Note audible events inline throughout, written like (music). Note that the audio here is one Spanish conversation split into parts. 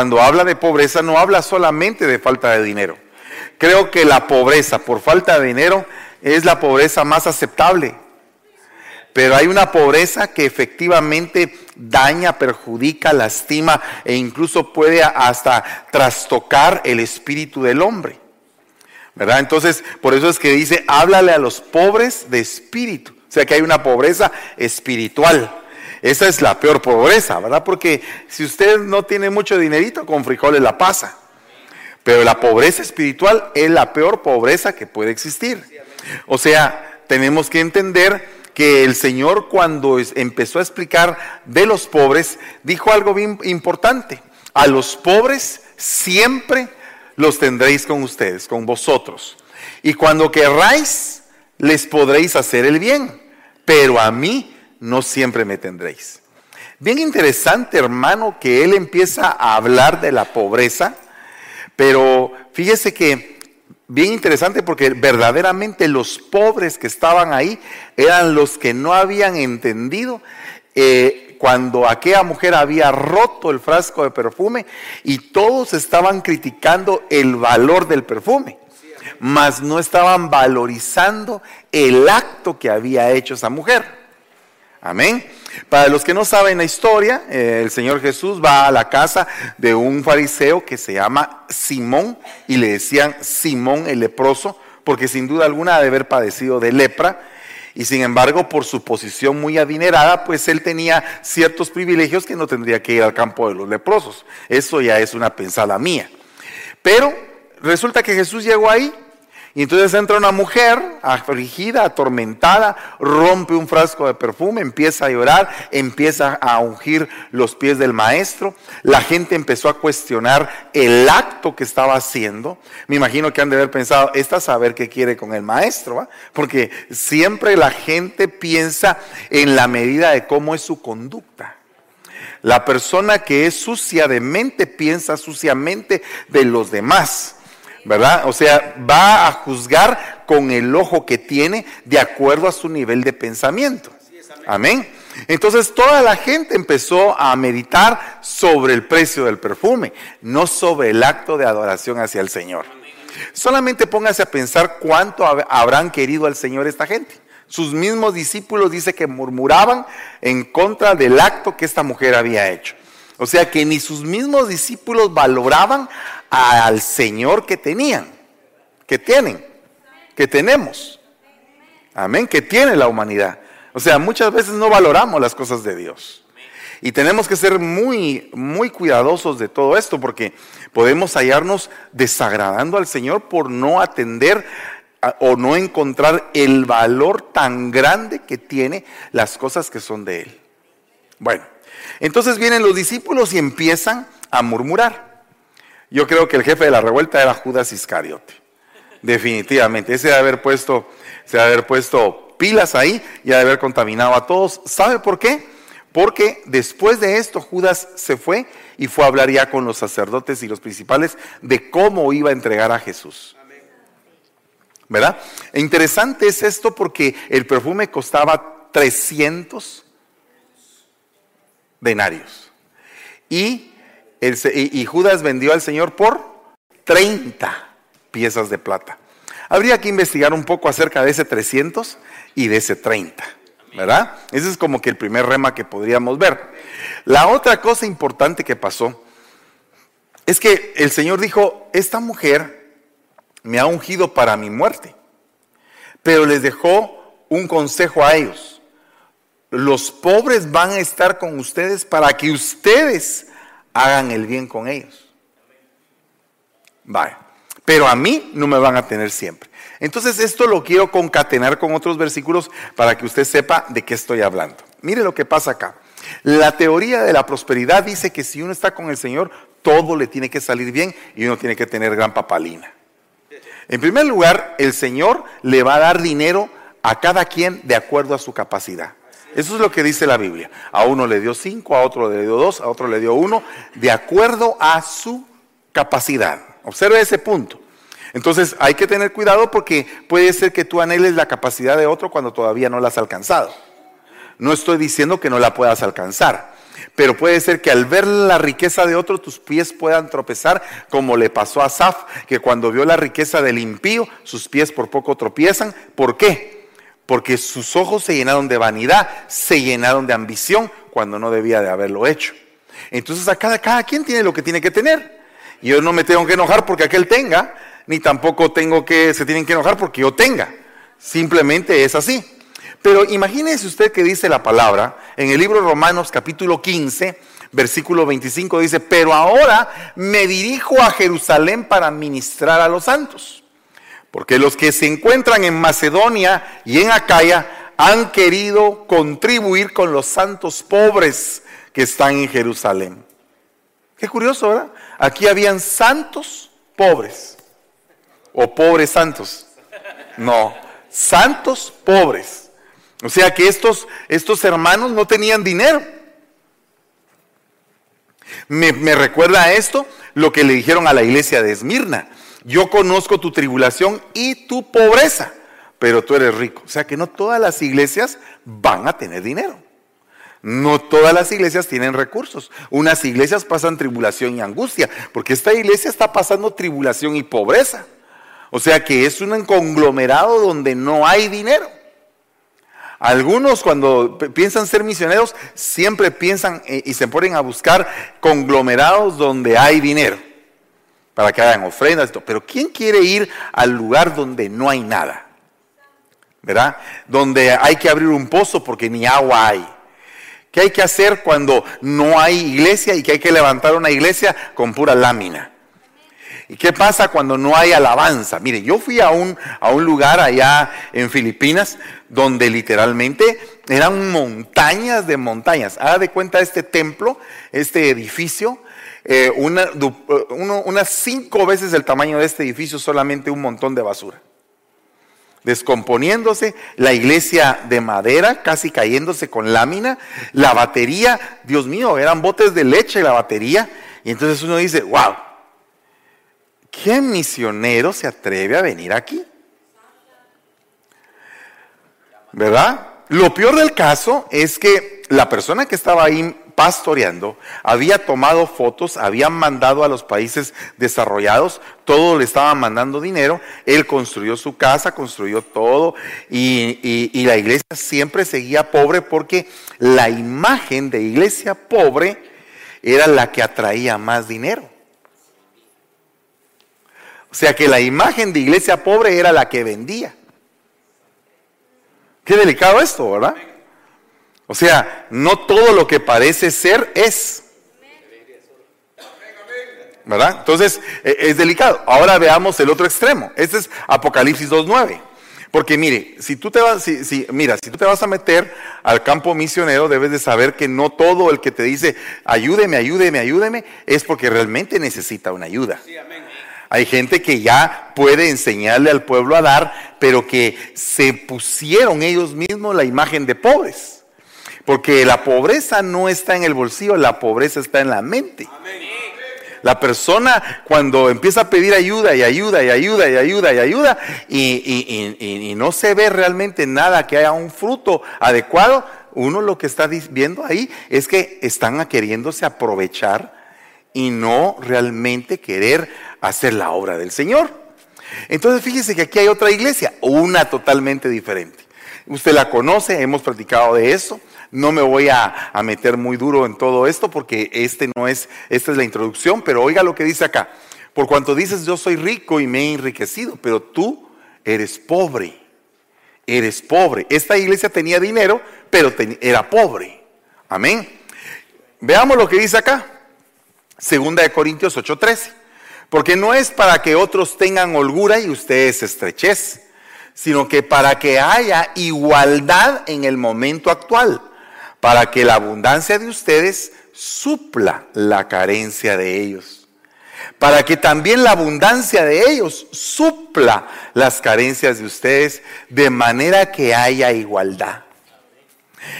Cuando habla de pobreza no habla solamente de falta de dinero. Creo que la pobreza por falta de dinero es la pobreza más aceptable. Pero hay una pobreza que efectivamente daña, perjudica, lastima e incluso puede hasta trastocar el espíritu del hombre. ¿Verdad? Entonces, por eso es que dice, háblale a los pobres de espíritu. O sea que hay una pobreza espiritual. Esa es la peor pobreza, ¿verdad? Porque si usted no tiene mucho dinerito, con frijoles la pasa. Pero la pobreza espiritual es la peor pobreza que puede existir. O sea, tenemos que entender que el Señor cuando empezó a explicar de los pobres, dijo algo bien importante. A los pobres siempre los tendréis con ustedes, con vosotros. Y cuando querráis, les podréis hacer el bien. Pero a mí no siempre me tendréis. Bien interesante, hermano, que él empieza a hablar de la pobreza, pero fíjese que bien interesante porque verdaderamente los pobres que estaban ahí eran los que no habían entendido eh, cuando aquella mujer había roto el frasco de perfume y todos estaban criticando el valor del perfume, mas no estaban valorizando el acto que había hecho esa mujer. Amén. Para los que no saben la historia, eh, el Señor Jesús va a la casa de un fariseo que se llama Simón y le decían Simón el leproso, porque sin duda alguna ha de haber padecido de lepra. Y sin embargo, por su posición muy adinerada, pues él tenía ciertos privilegios que no tendría que ir al campo de los leprosos. Eso ya es una pensada mía. Pero resulta que Jesús llegó ahí y entonces entra una mujer afligida, atormentada, rompe un frasco de perfume, empieza a llorar, empieza a ungir los pies del maestro. La gente empezó a cuestionar el acto que estaba haciendo. Me imagino que han de haber pensado, esta saber qué quiere con el maestro, porque siempre la gente piensa en la medida de cómo es su conducta. La persona que es sucia de mente piensa suciamente de los demás. ¿Verdad? O sea, va a juzgar con el ojo que tiene de acuerdo a su nivel de pensamiento. Amén. Entonces toda la gente empezó a meditar sobre el precio del perfume, no sobre el acto de adoración hacia el Señor. Solamente póngase a pensar cuánto habrán querido al Señor esta gente. Sus mismos discípulos dice que murmuraban en contra del acto que esta mujer había hecho. O sea que ni sus mismos discípulos valoraban al Señor que tenían, que tienen, que tenemos. Amén, que tiene la humanidad. O sea, muchas veces no valoramos las cosas de Dios. Y tenemos que ser muy, muy cuidadosos de todo esto porque podemos hallarnos desagradando al Señor por no atender o no encontrar el valor tan grande que tiene las cosas que son de Él. Bueno, entonces vienen los discípulos y empiezan a murmurar. Yo creo que el jefe de la revuelta era Judas Iscariote. Definitivamente. Ese de haber puesto, se de haber puesto pilas ahí y de haber contaminado a todos. ¿Sabe por qué? Porque después de esto Judas se fue y fue a hablar ya con los sacerdotes y los principales de cómo iba a entregar a Jesús. ¿Verdad? E interesante es esto porque el perfume costaba 300 denarios. Y y Judas vendió al Señor por 30 piezas de plata. Habría que investigar un poco acerca de ese 300 y de ese 30, ¿verdad? Ese es como que el primer rema que podríamos ver. La otra cosa importante que pasó es que el Señor dijo, esta mujer me ha ungido para mi muerte, pero les dejó un consejo a ellos. Los pobres van a estar con ustedes para que ustedes hagan el bien con ellos. Vaya. Pero a mí no me van a tener siempre. Entonces esto lo quiero concatenar con otros versículos para que usted sepa de qué estoy hablando. Mire lo que pasa acá. La teoría de la prosperidad dice que si uno está con el Señor, todo le tiene que salir bien y uno tiene que tener gran papalina. En primer lugar, el Señor le va a dar dinero a cada quien de acuerdo a su capacidad. Eso es lo que dice la Biblia. A uno le dio cinco, a otro le dio dos, a otro le dio uno, de acuerdo a su capacidad. Observe ese punto. Entonces hay que tener cuidado porque puede ser que tú anheles la capacidad de otro cuando todavía no la has alcanzado. No estoy diciendo que no la puedas alcanzar. pero puede ser que al ver la riqueza de otro tus pies puedan tropezar, como le pasó a Saf, que cuando vio la riqueza del impío, sus pies por poco tropiezan. ¿Por qué? Porque sus ojos se llenaron de vanidad, se llenaron de ambición cuando no debía de haberlo hecho. Entonces a cada, cada quien tiene lo que tiene que tener. Yo no me tengo que enojar porque aquel tenga, ni tampoco tengo que, se tienen que enojar porque yo tenga. Simplemente es así. Pero imagínese usted que dice la palabra en el libro Romanos capítulo 15, versículo 25 dice, pero ahora me dirijo a Jerusalén para ministrar a los santos. Porque los que se encuentran en Macedonia y en Acaya han querido contribuir con los santos pobres que están en Jerusalén. Qué curioso, ¿verdad? Aquí habían santos pobres. O pobres santos. No, santos pobres. O sea que estos, estos hermanos no tenían dinero. Me, me, recuerda a esto lo que le dijeron a la iglesia de Esmirna. Yo conozco tu tribulación y tu pobreza, pero tú eres rico. O sea que no todas las iglesias van a tener dinero. No todas las iglesias tienen recursos. Unas iglesias pasan tribulación y angustia, porque esta iglesia está pasando tribulación y pobreza. O sea que es un conglomerado donde no hay dinero. Algunos cuando piensan ser misioneros siempre piensan eh, y se ponen a buscar conglomerados donde hay dinero para que hagan ofrendas. Pero ¿quién quiere ir al lugar donde no hay nada? ¿Verdad? Donde hay que abrir un pozo porque ni agua hay. ¿Qué hay que hacer cuando no hay iglesia y que hay que levantar una iglesia con pura lámina? ¿Y qué pasa cuando no hay alabanza? Mire, yo fui a un, a un lugar allá en Filipinas donde literalmente eran montañas de montañas. Haga de cuenta este templo, este edificio, eh, una, unas cinco veces el tamaño de este edificio, solamente un montón de basura descomponiéndose, la iglesia de madera casi cayéndose con lámina, la batería, Dios mío, eran botes de leche la batería. Y entonces uno dice, wow, ¿qué misionero se atreve a venir aquí? ¿Verdad? Lo peor del caso es que la persona que estaba ahí pastoreando, había tomado fotos, había mandado a los países desarrollados, todo le estaban mandando dinero, él construyó su casa, construyó todo y, y la iglesia siempre seguía pobre porque la imagen de iglesia pobre era la que atraía más dinero. O sea que la imagen de iglesia pobre era la que vendía. Qué delicado esto, ¿verdad? O sea, no todo lo que parece ser es. ¿Verdad? Entonces, e, es delicado. Ahora veamos el otro extremo. Este es Apocalipsis 2.9. Porque mire, si tú te vas, si, mira, si tú te vas a meter al campo misionero, debes de saber que no todo el que te dice ayúdeme, ayúdeme, ayúdeme, es porque realmente necesita una ayuda. Hay gente que ya puede enseñarle al pueblo a dar, pero que se pusieron ellos mismos la imagen de pobres. Porque la pobreza no está en el bolsillo, la pobreza está en la mente. La persona cuando empieza a pedir ayuda y ayuda y ayuda y ayuda y ayuda y, no se ve realmente nada que haya un fruto adecuado, uno lo que está viendo ahí es que están queriéndose aprovechar y no realmente querer hacer la obra del Señor. Entonces fíjese que aquí hay otra iglesia, una totalmente diferente. Usted la conoce, hemos platicado de eso. No me voy a, meter muy duro en todo esto porque este no es, esta es la introducción, pero oiga lo que dice acá. Por cuanto dices yo soy rico y me he enriquecido, pero tú eres pobre. Eres pobre. Esta iglesia tenía dinero, pero era pobre. Amén. Veamos lo que dice acá. Segunda de Corintios 8:13. Porque no es para que otros tengan holgura y ustedes estrechez, sino que para que haya igualdad en el momento actual para que la abundancia de ustedes supla la carencia de ellos. Para que también la abundancia de ellos supla las carencias de ustedes, de manera que haya igualdad.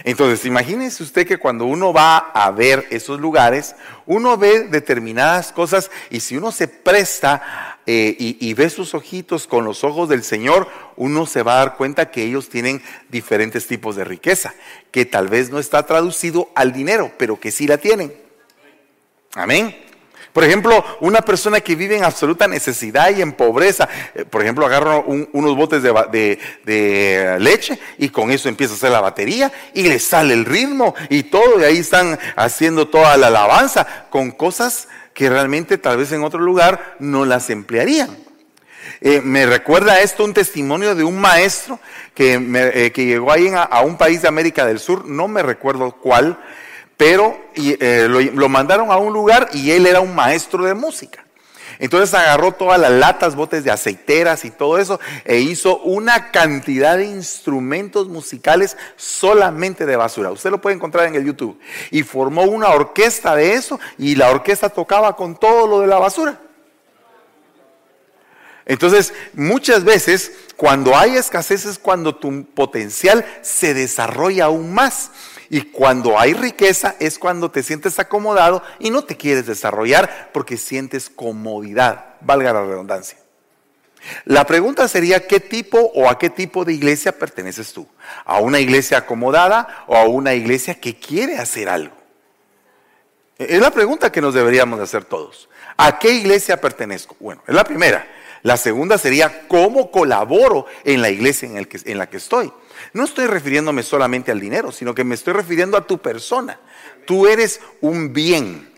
Entonces, imagínese usted que cuando uno va a ver esos lugares, uno ve determinadas cosas y si uno se presta eh, y, ve sus ojitos con los ojos del Señor, uno se va a dar cuenta que ellos tienen diferentes tipos de riqueza, que tal vez no está traducido al dinero, pero que sí la tienen. Amén. Por ejemplo, una persona que vive en absoluta necesidad y en pobreza, eh, por ejemplo, agarra unos botes de, leche y con eso empieza a hacer la batería y le sale el ritmo y todo, y ahí están haciendo toda la alabanza con cosas que realmente tal vez en otro lugar no las emplearían. Eh, me recuerda esto un testimonio de un maestro que, eh, llegó ahí a un país de América del Sur, no me recuerdo cuál, pero eh, lo, mandaron a un lugar y él era un maestro de música. Entonces agarró todas las latas, botes de aceiteras y todo eso e hizo una cantidad de instrumentos musicales solamente de basura. Usted lo puede encontrar en el YouTube. Y formó una orquesta de eso y la orquesta tocaba con todo lo de la basura. Entonces, muchas veces cuando hay escasez es cuando tu potencial se desarrolla aún más. Y cuando hay riqueza es cuando te sientes acomodado y no te quieres desarrollar porque sientes comodidad, valga la redundancia. La pregunta sería, ¿qué tipo o a qué tipo de iglesia perteneces tú? ¿A una iglesia acomodada o a una iglesia que quiere hacer algo? Es la pregunta que nos deberíamos hacer todos. ¿A qué iglesia pertenezco? Bueno, es la primera. La segunda sería, ¿cómo colaboro en la iglesia en, la que estoy? No estoy refiriéndome solamente al dinero, sino que me estoy refiriendo a tu persona. Tú eres un bien,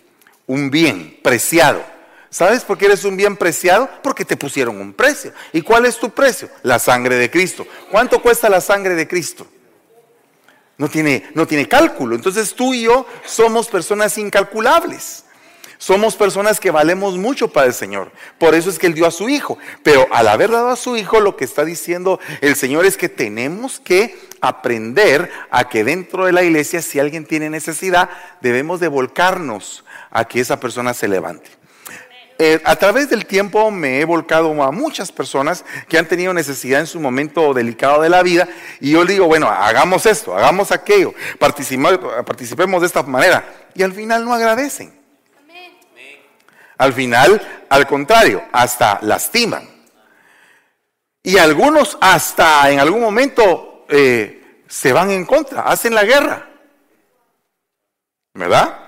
un bien preciado. ¿Sabes por qué eres un bien preciado? Porque te pusieron un precio. ¿Y cuál es tu precio? La sangre de Cristo. ¿Cuánto cuesta la sangre de Cristo? No tiene, no tiene cálculo. Entonces tú y yo somos personas incalculables. Somos personas que valemos mucho para el Señor. Por eso es que Él dio a su Hijo. Pero al haber dado a su Hijo, lo que está diciendo el Señor es que tenemos que aprender a que dentro de la iglesia, si alguien tiene necesidad, debemos de volcarnos a que esa persona se levante. Eh, a través del tiempo me he volcado a muchas personas que han tenido necesidad en su momento delicado de la vida y yo digo, bueno, hagamos esto, hagamos aquello, participemos de esta manera y al final no agradecen. Al final, al contrario, hasta lastiman. Y algunos hasta en algún momento eh, se van en contra, hacen la guerra. ¿Verdad?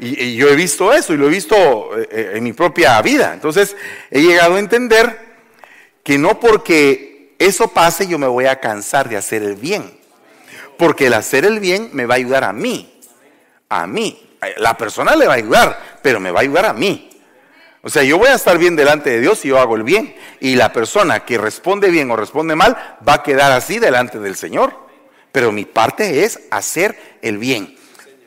Y, yo he visto eso y lo he visto eh, eh, en mi propia vida. Entonces he llegado a entender que no porque eso pase yo me voy a cansar de hacer el bien. Porque el hacer el bien me va a ayudar a mí. A mí. La persona le va a ayudar, pero me va a ayudar a mí. O sea, yo voy a estar bien delante de Dios si yo hago el bien. Y la persona que responde bien o responde mal va a quedar así delante del Señor. Pero mi parte es hacer el bien.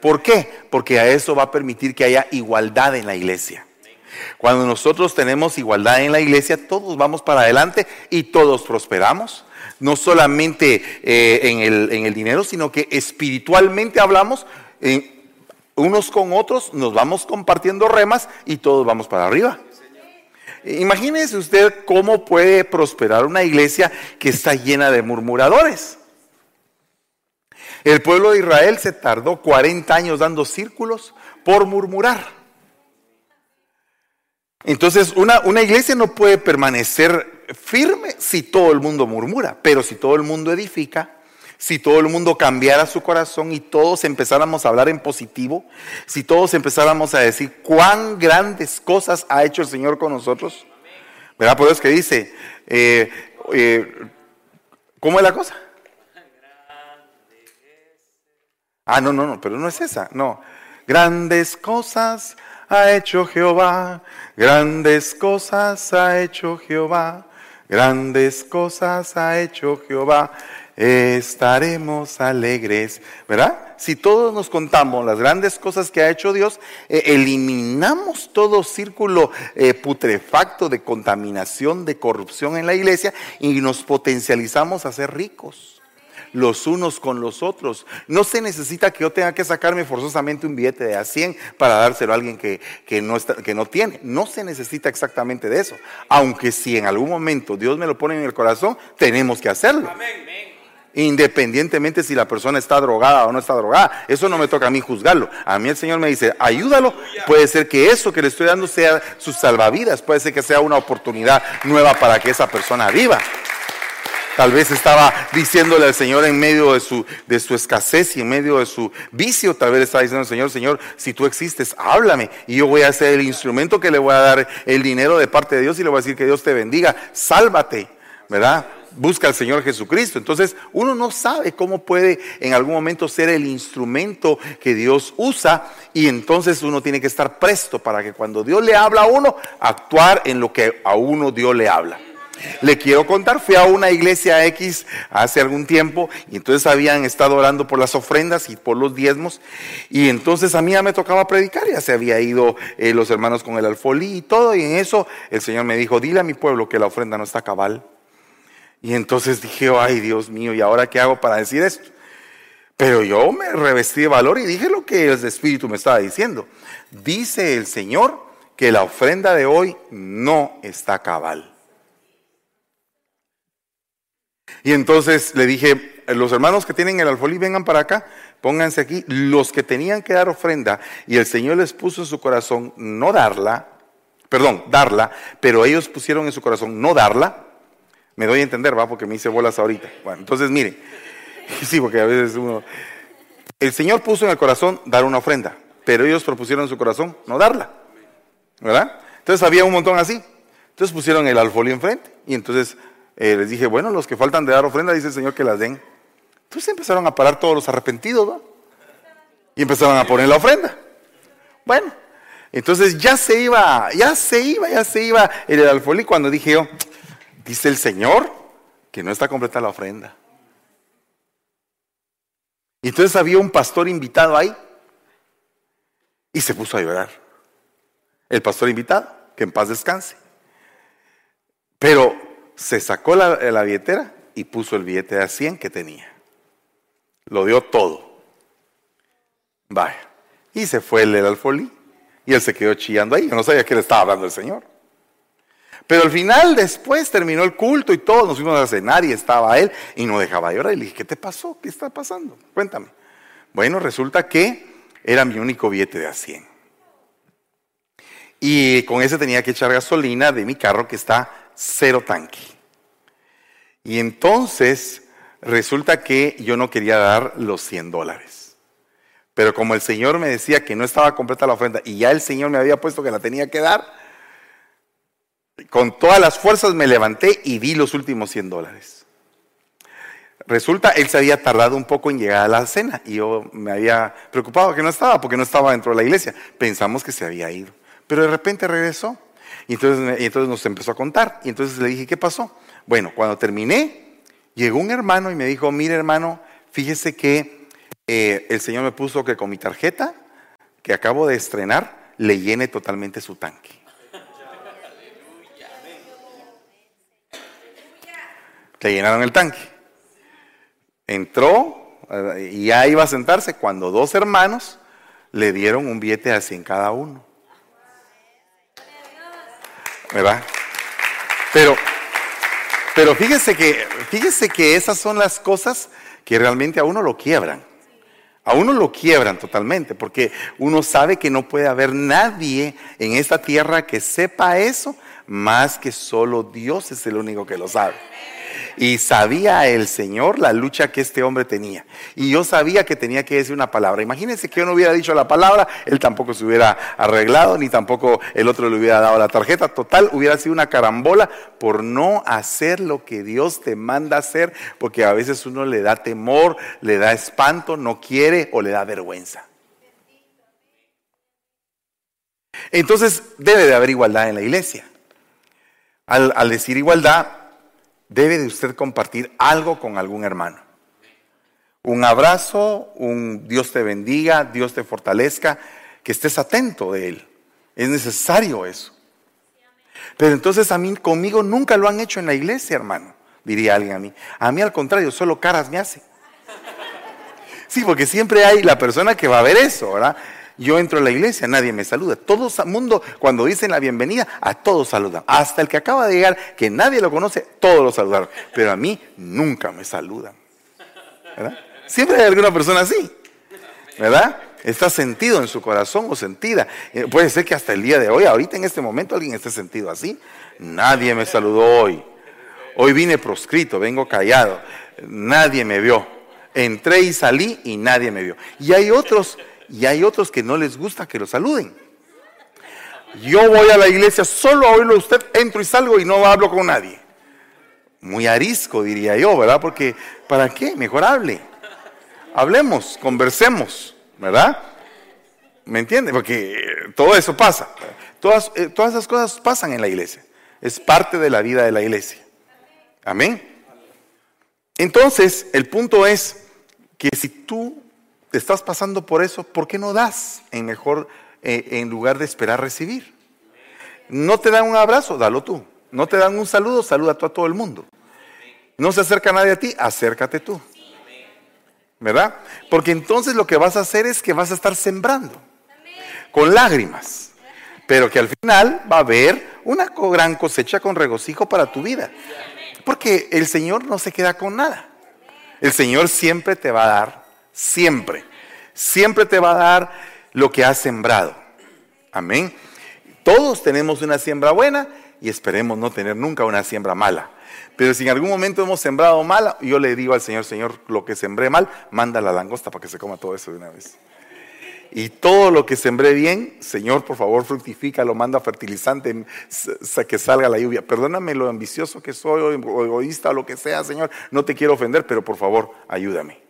¿Por qué? Porque a eso va a permitir que haya igualdad en la iglesia. Cuando nosotros tenemos igualdad en la iglesia, todos vamos para adelante y todos prosperamos. No solamente eh, en, el, en, el, dinero, sino que espiritualmente hablamos. en unos con otros nos vamos compartiendo remas y todos vamos para arriba. Imagínese usted cómo puede prosperar una iglesia que está llena de murmuradores. El pueblo de Israel se tardó 40 años dando círculos por murmurar. Entonces, una, una, iglesia no puede permanecer firme si todo el mundo murmura, pero si todo el mundo edifica, si todo el mundo cambiara su corazón y todos empezáramos a hablar en positivo, si todos empezáramos a decir cuán grandes cosas ha hecho el Señor con nosotros, ¿verdad? Por eso es que dice, eh, eh, ¿cómo es la cosa? Ah, no, no, no, pero no es esa, no. Grandes cosas ha hecho Jehová, grandes cosas ha hecho Jehová, grandes cosas ha hecho Jehová estaremos alegres, ¿verdad? Si todos nos contamos las grandes cosas que ha hecho Dios, eh, eliminamos todo círculo eh, putrefacto de contaminación, de corrupción en la iglesia y nos potencializamos a ser ricos los unos con los otros. No se necesita que yo tenga que sacarme forzosamente un billete de a 100 para dárselo a alguien que, no está, que no tiene. No se necesita exactamente de eso. Aunque si en algún momento Dios me lo pone en el corazón, tenemos que hacerlo. Amén. Independientemente si la persona está drogada o no está drogada. Eso no me toca a mí juzgarlo. A mí el Señor me dice, ayúdalo. Puede ser que eso que le estoy dando sea sus salvavidas, puede ser que sea una oportunidad nueva para que esa persona viva. Tal vez estaba diciéndole al Señor en medio de su, de su escasez y en medio de su vicio. Tal vez estaba diciendo al Señor, Señor, si tú existes, háblame. Y yo voy a ser el instrumento que le voy a dar el dinero de parte de Dios y le voy a decir que Dios te bendiga. Sálvate, ¿verdad? Busca al Señor Jesucristo. Entonces uno no sabe cómo puede en algún momento ser el instrumento que Dios usa y entonces uno tiene que estar presto para que cuando Dios le habla a uno, actuar en lo que a uno Dios le habla. Le quiero contar, fui a una iglesia X hace algún tiempo y entonces habían estado orando por las ofrendas y por los diezmos y entonces a mí ya me tocaba predicar, ya se había ido eh, los hermanos con el alfolí y todo y en eso el Señor me dijo, dile a mi pueblo que la ofrenda no está cabal. Y entonces dije, ay Dios mío, ¿y ahora qué hago para decir esto? Pero yo me revestí de valor y dije lo que el Espíritu me estaba diciendo. Dice el Señor que la ofrenda de hoy no está cabal. Y entonces le dije, los hermanos que tienen el alfolí, vengan para acá, pónganse aquí. Los que tenían que dar ofrenda y el Señor les puso en su corazón no darla, perdón, darla, pero ellos pusieron en su corazón no darla. Me doy a entender, va, porque me hice bolas ahorita. Bueno, entonces mire, (laughs) sí, porque a veces uno... El Señor puso en el corazón dar una ofrenda, pero ellos propusieron en su corazón no darla, ¿verdad? Entonces había un montón así. Entonces pusieron el alfolí enfrente y entonces eh, les dije, bueno, los que faltan de dar ofrenda, dice el Señor que las den. Entonces empezaron a parar todos los arrepentidos, ¿no? Y empezaron a poner la ofrenda. Bueno, entonces ya se iba, ya se iba, ya se iba el alfolí cuando dije yo, dice el Señor que no está completa la ofrenda. Y entonces había un pastor invitado ahí y se puso a llorar. El pastor invitado, que en paz descanse. Pero se sacó la, billetera y puso el billete de 100 que tenía. Lo dio todo. Vaya. Y se fue el del alfolí. Y él se quedó chillando ahí. Yo no sabía que le estaba hablando el Señor. Pero al final, después terminó el culto y todos nos fuimos a cenar y estaba él y no dejaba llorar. Y le dije, ¿qué te pasó? ¿Qué está pasando? Cuéntame. Bueno, resulta que era mi único billete de a 100. Y con ese tenía que echar gasolina de mi carro que está cero tanque. Y entonces resulta que yo no quería dar los 100 dólares. Pero como el Señor me decía que no estaba completa la ofrenda y ya el Señor me había puesto que la tenía que dar, con todas las fuerzas me levanté y di los últimos 100 dólares. Resulta, él se había tardado un poco en llegar a la cena y yo me había preocupado que no estaba porque no estaba dentro de la iglesia. Pensamos que se había ido. Pero de repente regresó y entonces, entonces nos empezó a contar. Y entonces le dije, ¿qué pasó? Bueno, cuando terminé, llegó un hermano y me dijo, mire hermano, fíjese que eh, el Señor me puso que con mi tarjeta que acabo de estrenar, le llene totalmente su tanque. Le llenaron el tanque. Entró eh, y ya iba a sentarse cuando dos hermanos le dieron un billete así en cada uno. ¿verdad? Pero, pero fíjese que, fíjese que esas son las cosas que realmente a uno lo quiebran. A uno lo quiebran totalmente, porque uno sabe que no puede haber nadie en esta tierra que sepa eso, más que solo Dios es el único que lo sabe. Y sabía el Señor la lucha que este hombre tenía. Y yo sabía que tenía que decir una palabra. Imagínense que yo no hubiera dicho la palabra, él tampoco se hubiera arreglado, ni tampoco el otro le hubiera dado la tarjeta. Total, hubiera sido una carambola por no hacer lo que Dios te manda hacer, porque a veces uno le da temor, le da espanto, no quiere o le da vergüenza. Entonces debe de haber igualdad en la iglesia. Al, al decir igualdad, debe de usted compartir algo con algún hermano. Un abrazo, un Dios te bendiga, Dios te fortalezca, que estés atento de Él. Es necesario eso. Pero entonces a mí, conmigo nunca lo han hecho en la iglesia, hermano, diría alguien a mí. A mí al contrario, solo caras me hace. Sí, porque siempre hay la persona que va a ver eso, ¿verdad? Yo entro a la iglesia, nadie me saluda. Todo el mundo, cuando dicen la bienvenida, a todos saludan. Hasta el que acaba de llegar, que nadie lo conoce, todos lo saludaron. Pero a mí nunca me saludan. Siempre hay alguna persona así, ¿verdad? Está sentido en su corazón o sentida. Eh, puede ser que hasta el día de hoy, ahorita en este momento, alguien esté sentido así. Nadie me saludó hoy. Hoy vine proscrito, vengo callado. Nadie me vio. Entré y salí y nadie me vio. Y hay otros, y hay otros que no les gusta que lo saluden. Yo voy a la iglesia solo a oírlo usted, entro y salgo y no hablo con nadie. Muy arisco, diría yo, ¿verdad? Porque, ¿para qué? Mejor hable. Hablemos, conversemos, ¿verdad? ¿Me entiende? Porque todo eso pasa. Todas, eh, todas esas cosas pasan en la iglesia. Es parte de la vida de la iglesia. Amén. Entonces, el punto es que si tú estás pasando por eso, ¿por qué no das en mejor eh, en lugar de esperar recibir. No te dan un abrazo, dalo tú. No te dan un saludo, saluda tú a todo el mundo. No se acerca nadie a ti, acércate tú. ¿Verdad? Porque entonces lo que vas a hacer es que vas a estar sembrando con lágrimas, pero que al final va a haber una gran cosecha con regocijo para tu vida. Porque el Señor no se queda con nada. El Señor siempre te va a dar, siempre, siempre te va a dar lo que has sembrado. Amén. Todos tenemos una siembra buena y esperemos no tener nunca una siembra mala. Pero si en algún momento hemos sembrado mala, yo le digo al Señor, Señor, lo que sembré mal, manda la langosta para que se coma todo eso de una vez. Y todo lo que sembré bien, Señor, por favor, fructifica, lo manda fertilizante, que salga la lluvia. Perdóname lo ambicioso que soy, o egoísta, o lo que sea, Señor. No te quiero ofender, pero por favor, ayúdame.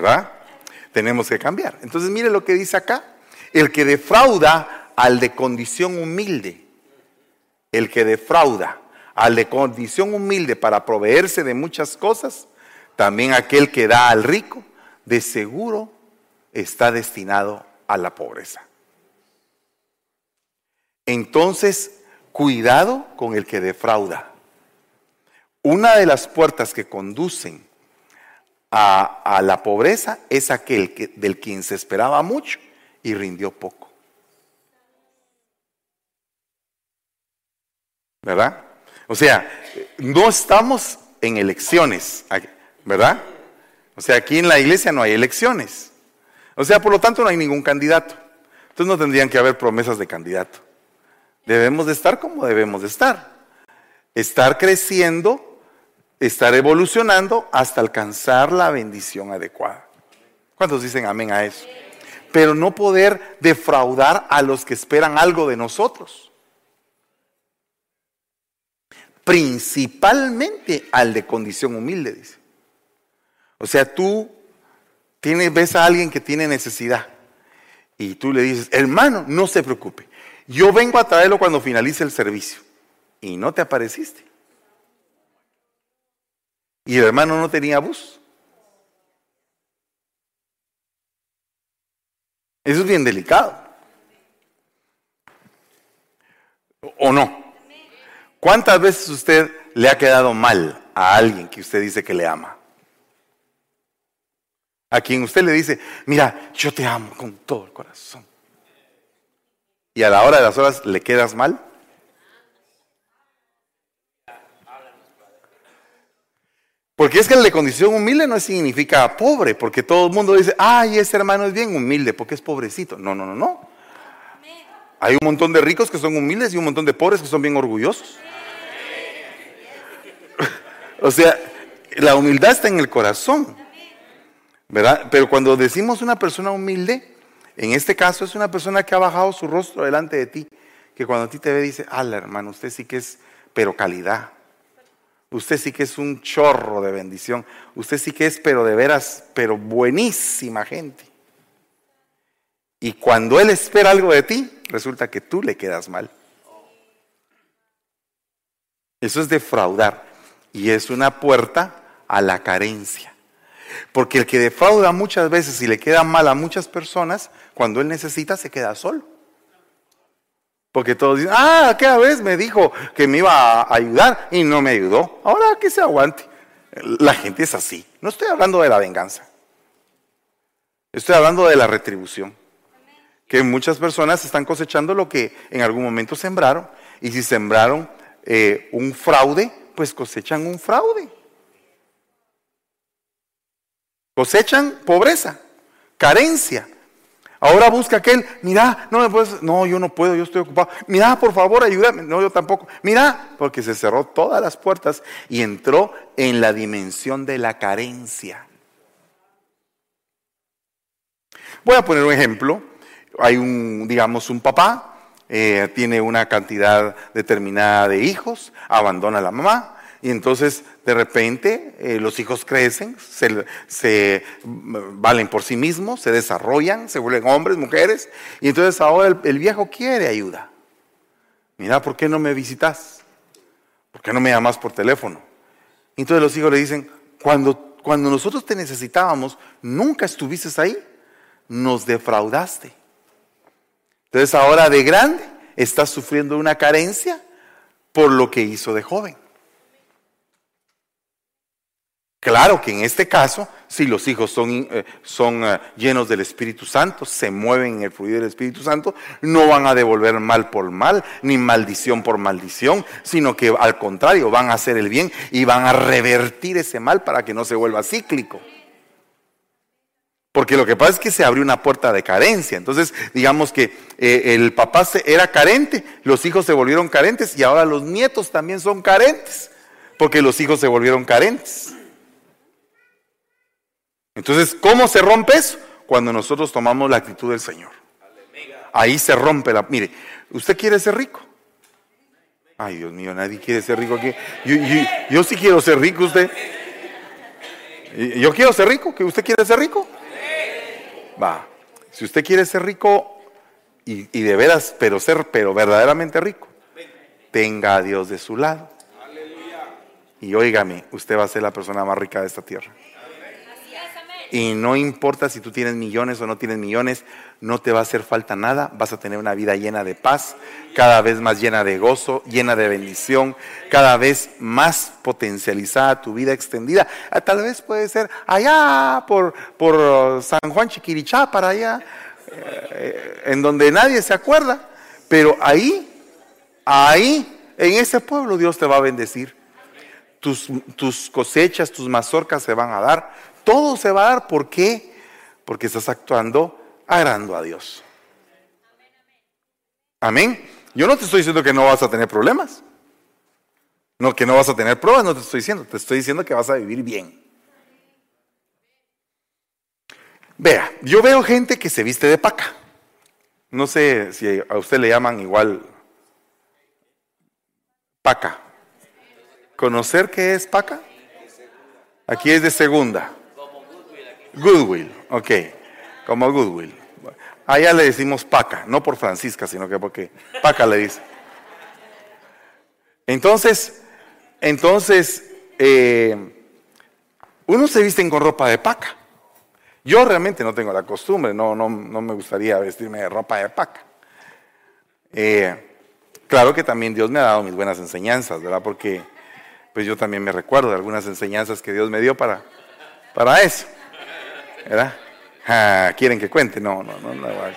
¿Verdad? tenemos que cambiar. Entonces mire lo que dice acá. El que defrauda al de condición humilde. El que defrauda al de condición humilde para proveerse de muchas cosas, también aquel que da al rico, de seguro está destinado a la pobreza. Entonces, cuidado con el que defrauda. Una de las puertas que conducen a, la pobreza es aquel que, del quien se esperaba mucho y rindió poco. ¿Verdad? O sea, no estamos en elecciones, ¿verdad? O sea, aquí en la iglesia no hay elecciones. O sea, por lo tanto no hay ningún candidato. Entonces no tendrían que haber promesas de candidato. Debemos de estar como debemos de estar. Estar creciendo estar evolucionando hasta alcanzar la bendición adecuada. ¿Cuántos dicen amén a eso? Pero no poder defraudar a los que esperan algo de nosotros. Principalmente al de condición humilde, dice. O sea, tú tienes, ves a alguien que tiene necesidad y tú le dices, hermano, no se preocupe, yo vengo a traerlo cuando finalice el servicio. Y no te apareciste. Y el hermano no tenía bus. Eso es bien delicado. ¿O no? ¿Cuántas veces usted le ha quedado mal a alguien que usted dice que le ama? A quien usted le dice, mira, yo te amo con todo el corazón. Y a la hora de las horas le quedas mal. Porque es que de condición humilde no significa pobre, porque todo el mundo dice, ay, ese hermano es bien humilde, porque es pobrecito. No, no, no, no. Hay un montón de ricos que son humildes y un montón de pobres que son bien orgullosos. (laughs) o sea, la humildad está en el corazón, ¿verdad? Pero cuando decimos una persona humilde, en este caso es una persona que ha bajado su rostro delante de ti, que cuando a ti te ve dice, ala hermano, usted sí que es, pero calidad. Usted sí que es un chorro de bendición. Usted sí que es, pero de veras, pero buenísima gente. Y cuando Él espera algo de ti, resulta que tú le quedas mal. Eso es defraudar. Y es una puerta a la carencia. Porque el que defrauda muchas veces y le queda mal a muchas personas, cuando Él necesita se queda solo. Porque todos dicen, ah, aquella vez me dijo que me iba a ayudar y no me ayudó. Ahora que se aguante. La gente es así. No estoy hablando de la venganza. Estoy hablando de la retribución. Que muchas personas están cosechando lo que en algún momento sembraron. Y si sembraron eh, un fraude, pues cosechan un fraude. Cosechan pobreza, carencia. Ahora busca aquel, mira, no me puedes, no, yo no puedo, yo estoy ocupado. Mira, por favor, ayúdame. No, yo tampoco. Mira, porque se cerró todas las puertas y entró en la dimensión de la carencia. Voy a poner un ejemplo. Hay un, digamos, un papá, eh, tiene una cantidad determinada de hijos, abandona a la mamá, y entonces de repente eh, los hijos crecen, se, valen por sí mismos, se desarrollan, se vuelven hombres, mujeres, y entonces ahora el, viejo quiere ayuda. Mira, ¿por qué no me visitas? ¿Por qué no me llamas por teléfono? entonces los hijos le dicen, cuando, cuando nosotros te necesitábamos, nunca estuviste ahí, nos defraudaste. Entonces ahora de grande estás sufriendo una carencia por lo que hizo de joven. Claro que en este caso, si los hijos son, eh, son eh, llenos del Espíritu Santo, se mueven en el fluido del Espíritu Santo, no van a devolver mal por mal, ni maldición por maldición, sino que al contrario, van a hacer el bien y van a revertir ese mal para que no se vuelva cíclico. Porque lo que pasa es que se abrió una puerta de carencia. Entonces, digamos que eh, el papá era carente, los hijos se volvieron carentes y ahora los nietos también son carentes, porque los hijos se volvieron carentes. Entonces, ¿cómo se rompe eso? Cuando nosotros tomamos la actitud del Señor. Ahí se rompe la... Mire, ¿usted quiere ser rico? Ay, Dios mío, nadie quiere ser rico aquí. Yo, sí quiero ser rico, usted. Yo quiero ser rico, ¿que usted quiere ser rico? Va. Si usted quiere ser rico y, y de veras, pero ser, pero verdaderamente rico, tenga a Dios de su lado. Y óigame, usted va a ser la persona más rica de esta tierra. Y no importa si tú tienes millones o no tienes millones, no te va a hacer falta nada. Vas a tener una vida llena de paz, cada vez más llena de gozo, llena de bendición, cada vez más potencializada tu vida extendida. Ah, tal vez puede ser allá por, por San Juan Chiquirichá, para allá, eh, en donde nadie se acuerda. Pero ahí, ahí, en ese pueblo Dios te va a bendecir. Tus, tus cosechas, tus mazorcas se van a dar todo se va a dar. ¿Por qué? Porque estás actuando agradando a Dios. Amén. Yo no te estoy diciendo que no vas a tener problemas. No, que no vas a tener pruebas, no te estoy diciendo. Te estoy diciendo que vas a vivir bien. Vea, yo veo gente que se viste de paca. No sé si a usted le llaman igual paca. ¿Conocer qué es paca? Aquí es de segunda. Goodwill, ok, como Goodwill. Allá le decimos Paca, no por Francisca, sino que porque Paca le dice. Entonces, entonces, eh, uno se visten con ropa de paca. Yo realmente no tengo la costumbre, no, no, no me gustaría vestirme de ropa de paca. Eh, claro que también Dios me ha dado mis buenas enseñanzas, ¿verdad? Porque pues yo también me recuerdo de algunas enseñanzas que Dios me dio para, para eso. ¿Verdad? ¿Quieren que cuente? No, no, no, no voy a.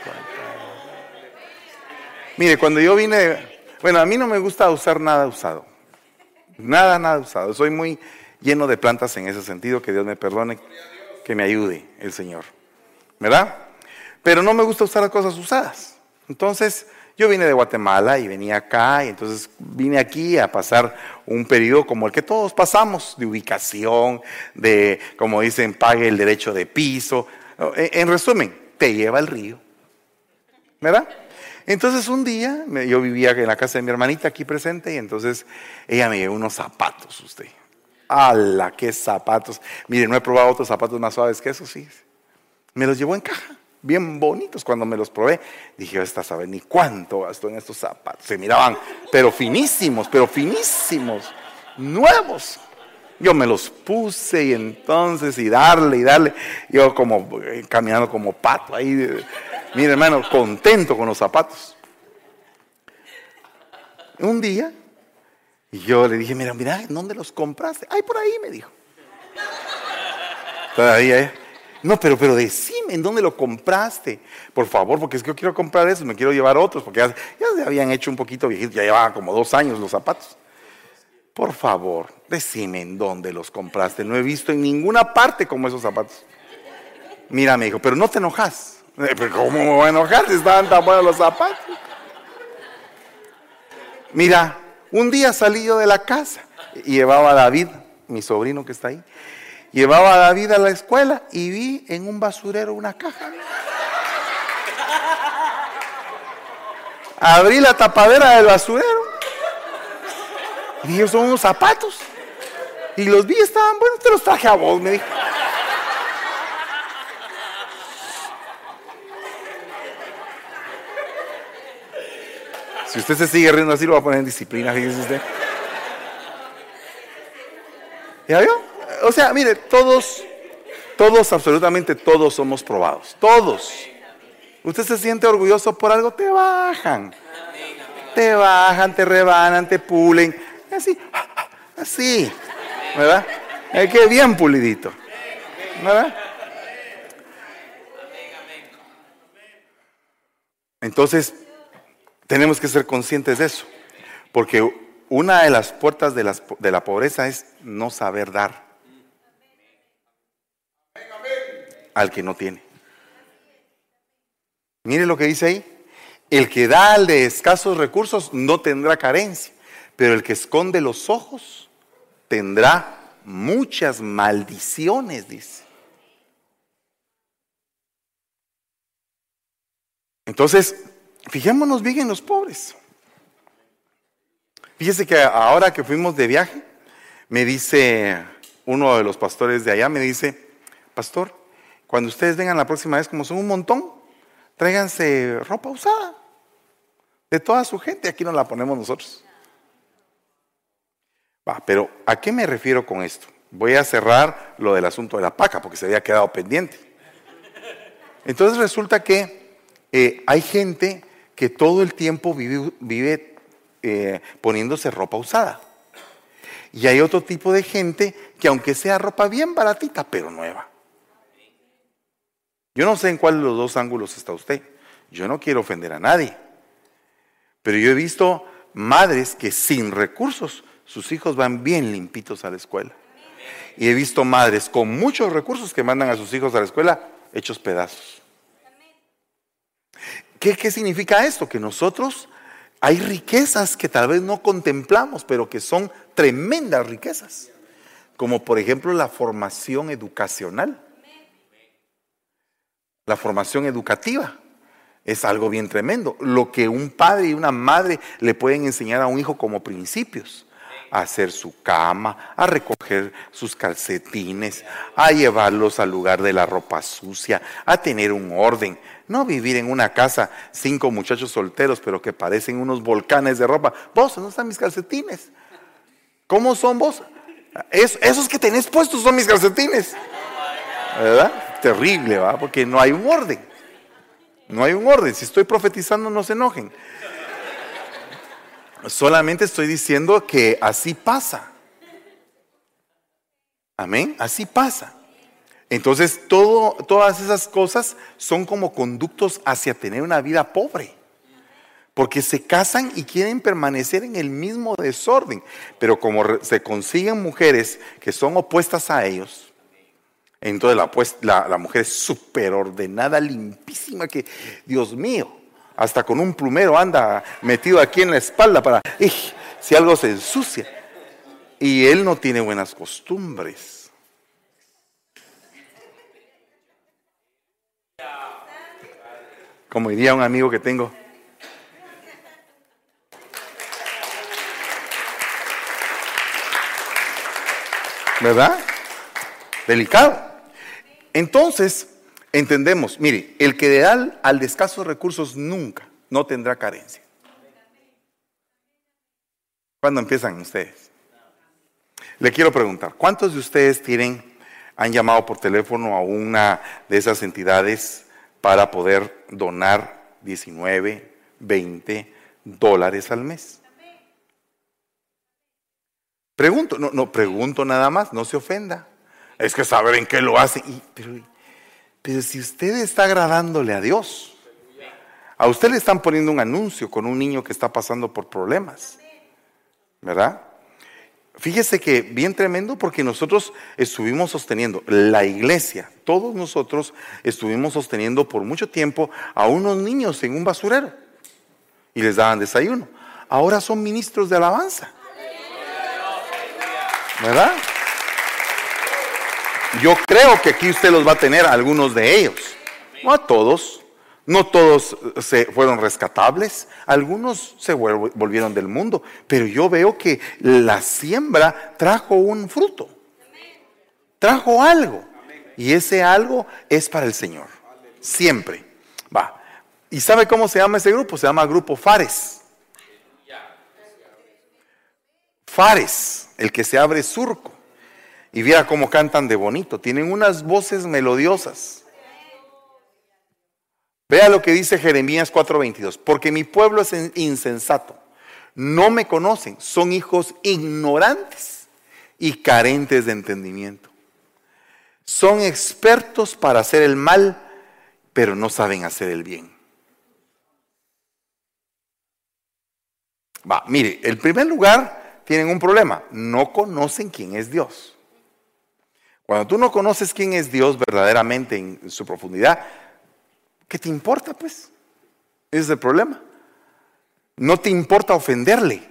Mire, cuando yo vine, bueno, a mí no me gusta usar nada usado. Nada, nada usado. Soy muy lleno de plantas en ese sentido, que Dios me perdone, que me ayude el Señor. ¿Verdad? Pero no me gusta usar cosas usadas. Entonces, yo vine de Guatemala y venía acá, y entonces vine aquí a pasar un periodo como el que todos pasamos, de ubicación, de, como dicen, pague el derecho de piso. En resumen, te lleva el río. ¿Verdad? Entonces un día, yo vivía en la casa de mi hermanita aquí presente, y entonces ella me llevó unos zapatos, usted. ¡Hala, qué zapatos! Mire, no he probado otros zapatos más suaves que esos, sí. Me los llevó en caja bien bonitos cuando me los probé. Dije, esta sabe ni cuánto gastó en estos zapatos. Se miraban, pero finísimos, pero finísimos, nuevos. Yo me los puse y entonces, y darle, y darle. Yo como eh, caminando como pato ahí. Mire, hermano, contento con los zapatos. Un día, yo le dije, mira, mira, ¿dónde los compraste? Ay, por ahí, me dijo. Todavía, ¿eh? No, pero, pero decime, ¿en dónde lo compraste? Por favor, porque es que yo quiero comprar eso, me quiero llevar otros, porque ya, se habían hecho un poquito viejitos, ya llevaban como dos años los zapatos. Por favor, decime en dónde los compraste. No he visto en ninguna parte como esos zapatos. Mira, me dijo, pero no te enojas. Eh, ¿cómo me voy a enojar si estaban tan buenos los zapatos? Mira, un día salí yo de la casa y llevaba a David, mi sobrino que está ahí, llevaba a David a la escuela y vi en un basurero una caja. Abrí la tapadera del basurero y dije, son unos zapatos. Y los vi, estaban buenos, te los traje a vos, me dijo. Si usted se sigue riendo así, lo va a poner en disciplina, fíjese usted. ¿Ya vio? O sea, mire, todos, todos, absolutamente todos somos probados. Todos. Usted se siente orgulloso por algo, te bajan. Te bajan, te rebanan, te pulen. Así, así. ¿Verdad? Es que bien pulidito. ¿Verdad? Entonces, tenemos que ser conscientes de eso, porque una de las puertas de, de la pobreza es no saber dar al que no tiene. Mire lo que dice ahí. El que da al de escasos recursos no tendrá carencia, pero el que esconde los ojos tendrá muchas maldiciones, dice. Entonces, Fijémonos bien en los pobres. Fíjese que ahora que fuimos de viaje, me dice uno de los pastores de allá, me dice, pastor, cuando ustedes vengan la próxima vez, como son un montón, tráiganse ropa usada de toda su gente, aquí nos la ponemos nosotros. Va, pero ¿a qué me refiero con esto? Voy a cerrar lo del asunto de la paca, porque se había quedado pendiente. Entonces resulta que eh, hay gente que todo el tiempo vive, eh, poniéndose ropa usada. Y hay otro tipo de gente que aunque sea ropa bien baratita, pero nueva. Yo no sé en cuál de los dos ángulos está usted. Yo no quiero ofender a nadie. Pero yo he visto madres que sin recursos, sus hijos van bien limpitos a la escuela. Y he visto madres con muchos recursos que mandan a sus hijos a la escuela hechos pedazos. ¿Qué, significa esto? Que nosotros hay riquezas que tal vez no contemplamos, pero que son tremendas riquezas. Como por ejemplo la formación educacional. La formación educativa es algo bien tremendo. Lo que un padre y una madre le pueden enseñar a un hijo como principios. A hacer su cama, a recoger sus calcetines, a llevarlos al lugar de la ropa sucia, a tener un orden. No vivir en una casa cinco muchachos solteros, pero que parecen unos volcanes de ropa. Vos, ¿dónde están mis calcetines? ¿Cómo son vos? esos que tenés puestos son mis calcetines. ¿Verdad? Terrible, ¿va? Porque no hay un orden. No hay un orden. Si estoy profetizando, no se enojen. Solamente estoy diciendo que así pasa. Amén. Así pasa. Entonces, todo, todas esas cosas son como conductos hacia tener una vida pobre. Porque se casan y quieren permanecer en el mismo desorden. Pero como se consiguen mujeres que son opuestas a ellos, entonces la, pues, la, mujer es súper ordenada, limpísima, que Dios mío, hasta con un plumero anda metido aquí en la espalda para, si algo se ensucia. Y él no tiene buenas costumbres. como diría un amigo que tengo. ¿Verdad? Delicado. Entonces, entendemos, mire, el que da al de recursos nunca, no tendrá carencia. ¿Cuándo empiezan ustedes? Le quiero preguntar, ¿cuántos de ustedes tienen, han llamado por teléfono a una de esas entidades para poder donar 19, 20 dólares al mes. Pregunto, no, no pregunto nada más, no se ofenda. Es que saber en qué lo hace. pero, pero si usted está agradándole a Dios, a usted le están poniendo un anuncio con un niño que está pasando por problemas, ¿verdad? fíjese que bien tremendo porque nosotros estuvimos sosteniendo, la iglesia, todos nosotros estuvimos sosteniendo por mucho tiempo a unos niños en un basurero y les daban desayuno. Ahora son ministros de alabanza. ¿Verdad? Yo creo que aquí usted los va a tener, algunos de ellos. No a todos. No todos se fueron rescatables, algunos se volvieron del mundo, pero yo veo que la siembra trajo un fruto, trajo algo, y ese algo es para el Señor, siempre. Va. ¿Y sabe cómo se llama ese grupo? Se llama Grupo Fares. Fares, el que se abre surco. Y viera cómo cantan de bonito. Tienen unas voces melodiosas. Vea lo que dice Jeremías 4:22. Porque mi pueblo es insensato. No me conocen. Son hijos ignorantes y carentes de entendimiento. Son expertos para hacer el mal, pero no saben hacer el bien. Va, mire, el primer lugar tienen un problema. No conocen quién es Dios. Cuando tú no conoces quién es Dios verdaderamente en su profundidad, ¿qué te importa pues? Ese es el problema. No te importa ofenderle,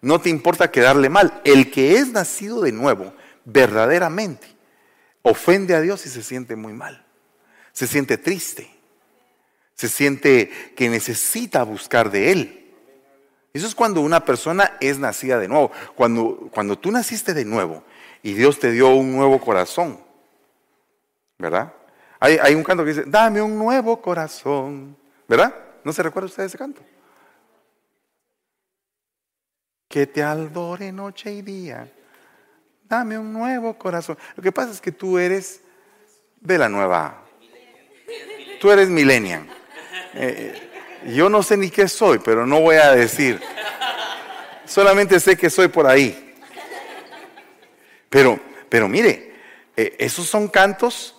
no te importa quedarle mal. El que es nacido de nuevo, verdaderamente, ofende a Dios y se siente muy mal. Se siente triste. Se siente que necesita buscar de Él. Eso es cuando una persona es nacida de nuevo. Cuando, cuando tú naciste de nuevo y Dios te dio un nuevo corazón, ¿verdad? Hay, un canto que dice, dame un nuevo corazón, ¿verdad? ¿No se recuerda usted ese canto? Que te adore noche y día. Dame un nuevo corazón. Lo que pasa es que tú eres de la nueva. Tú eres millennial. Eh, yo no sé ni qué soy, pero no voy a decir. Solamente sé que soy por ahí. Pero, pero mire, eh, esos son cantos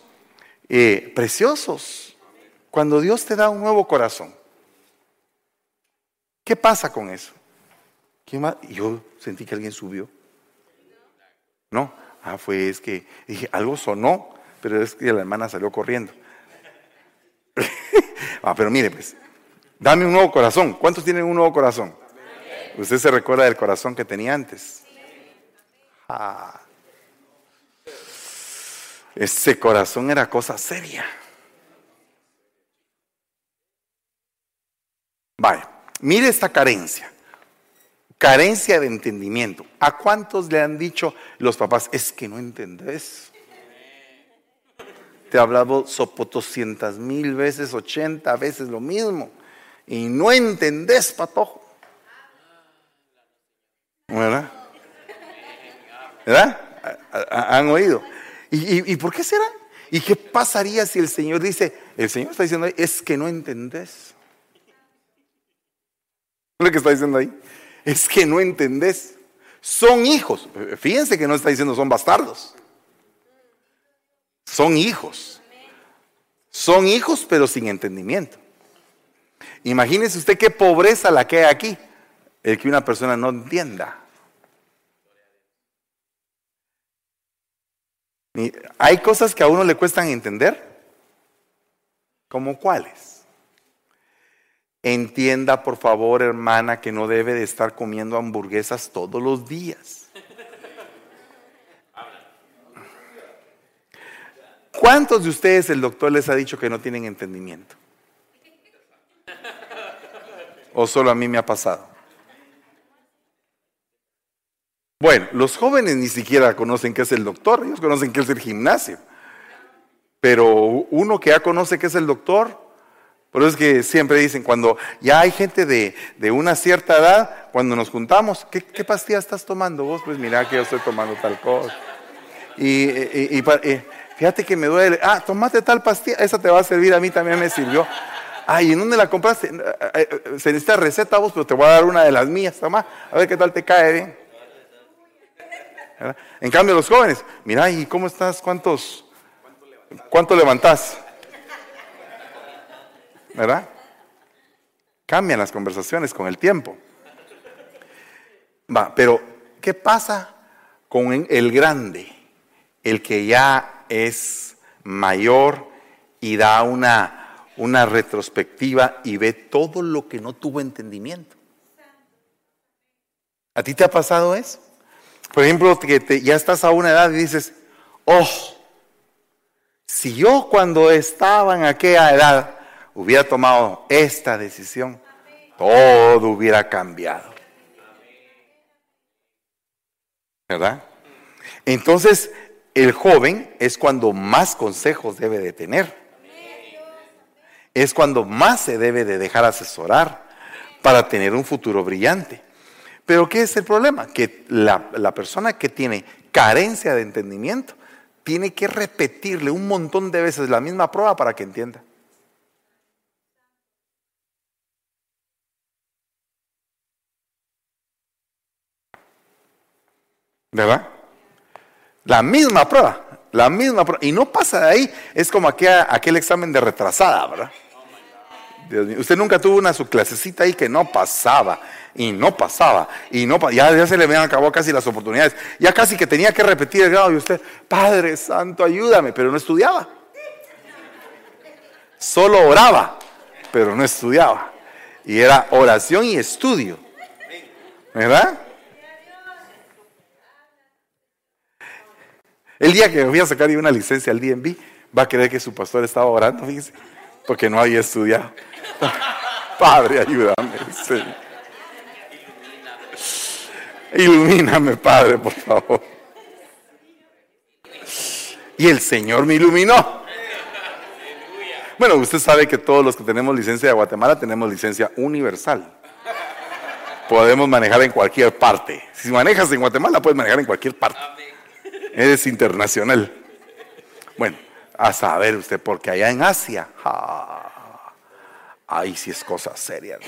eh, preciosos. Cuando Dios te da un nuevo corazón. ¿Qué pasa con eso? Yo sentí que alguien subió. No, ah, fue es que dije, algo sonó, pero es que la hermana salió corriendo. (laughs) ah, pero mire, pues, dame un nuevo corazón. ¿Cuántos tienen un nuevo corazón? ¿Usted se recuerda del corazón que tenía antes? Ah. Ese corazón era cosa seria. Vaya, mire esta carencia. Carencia de entendimiento. ¿A cuántos le han dicho los papás? Es que no entendés. Te he hablado sopotoscientas mil veces, ochenta veces lo mismo. Y no entendés, patojo. ¿Verdad? ¿Verdad? ¿Han oído? ¿Y, por qué será? ¿Y qué pasaría si el Señor dice, el Señor está diciendo ahí, es que no entendés? lo que está diciendo ahí? Es que no entendés. Son hijos. Fíjense que no está diciendo son bastardos. Son hijos. Son hijos pero sin entendimiento. Imagínese usted qué pobreza la que hay aquí. El que una persona no entienda. Hay cosas que a uno le cuestan entender. ¿Como cuáles? Entienda, por favor, hermana, que no debe de estar comiendo hamburguesas todos los días. ¿Cuántos de ustedes el doctor les ha dicho que no tienen entendimiento? ¿O solo a mí me ha pasado? Bueno, los jóvenes ni siquiera conocen qué es el doctor, ellos conocen qué es el gimnasio. Pero uno que ya conoce qué es el doctor, por eso es que siempre dicen, cuando ya hay gente de, una cierta edad, cuando nos juntamos, ¿qué, pastilla estás tomando vos? Pues mira que yo estoy tomando tal cosa. Y, fíjate que me duele, ah, tomate tal pastilla, esa te va a servir, a mí también me sirvió. Ay, ¿en dónde la compraste? Eh, eh, se necesita receta vos, pero te voy a dar una de las mías, toma, a ver qué tal te cae bien. En cambio, los jóvenes, mira, ¿y cómo estás? ¿Cuántos? ¿Cuánto levantás? ¿Verdad? Cambian las conversaciones con el tiempo. Va, pero ¿qué pasa con el grande, el que ya es mayor y da una, una retrospectiva y ve todo lo que no tuvo entendimiento. ¿A ti te ha pasado eso? Por ejemplo, que ya estás a una edad y dices, oh, si yo cuando estaba en aquella edad hubiera tomado esta decisión, todo hubiera cambiado. ¿Verdad? Entonces, el joven es cuando más consejos debe de tener. Es cuando más se debe de dejar asesorar para tener un futuro brillante. Pero ¿qué es el problema? Que la, la persona que tiene carencia de entendimiento tiene que repetirle un montón de veces la misma prueba para que entienda. ¿Verdad? La misma prueba, la misma prueba. Y no pasa de ahí, es como aquel, aquel examen de retrasada, ¿verdad? Usted nunca tuvo una su clasecita ahí que no pasaba y no pasaba y no ya, ya se le habían acabado casi las oportunidades. Ya casi que tenía que repetir el grado y usted, Padre Santo, ayúdame, pero no estudiaba. Solo oraba, pero no estudiaba. Y era oración y estudio. ¿Verdad? El día que me voy a sacar una licencia al DMV, va a creer que su pastor estaba orando, fíjese, porque no había estudiado. Padre, ayúdame. Ilumíname, Padre, por favor. Y el Señor me iluminó. Bueno, usted sabe que todos los que tenemos licencia de Guatemala tenemos licencia universal. Podemos manejar en cualquier parte. Si manejas en Guatemala, puedes manejar en cualquier parte. Es internacional. Bueno, a saber usted, porque allá en Asia, ahí sí es cosa seria.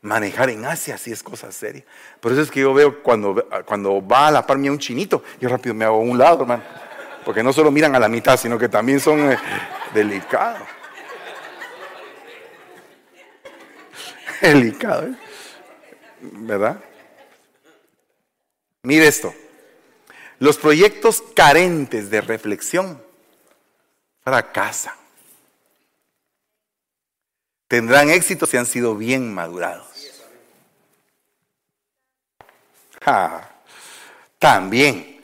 Manejar en Asia sí es cosa seria. Por eso es que yo veo cuando, cuando va a la par mía un chinito, yo rápido me hago a un lado, hermano. Porque no solo miran a la mitad, sino que también son eh, delicados. (laughs) Delicado, ¿eh? ¿verdad? Mire esto. Los proyectos carentes de reflexión fracasan. Tendrán éxito si han sido bien madurados. también,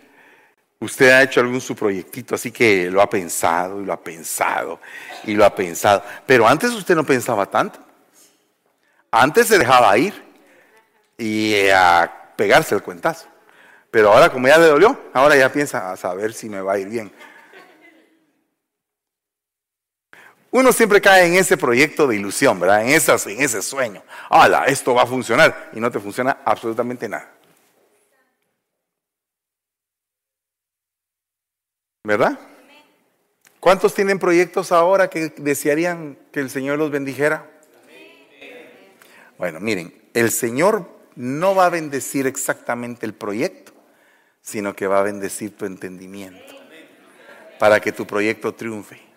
usted ha hecho algún su proyectito, así que lo ha pensado y lo ha pensado y lo ha pensado. Pero antes usted no pensaba tanto. Antes se dejaba ir y a pegarse el cuentazo. Pero ahora como ya le dolió, ahora ya piensa a saber si me va a ir bien. Uno siempre cae en ese proyecto de ilusión, ¿verdad? En, esas, en ese sueño. ¡Hala! Esto va a funcionar. Y no te funciona absolutamente nada. ¿Verdad? ¿Cuántos tienen proyectos ahora que desearían que el Señor los bendijera? Bueno, miren, el Señor no va a bendecir exactamente el proyecto, sino que va a bendecir tu entendimiento para que tu proyecto triunfe.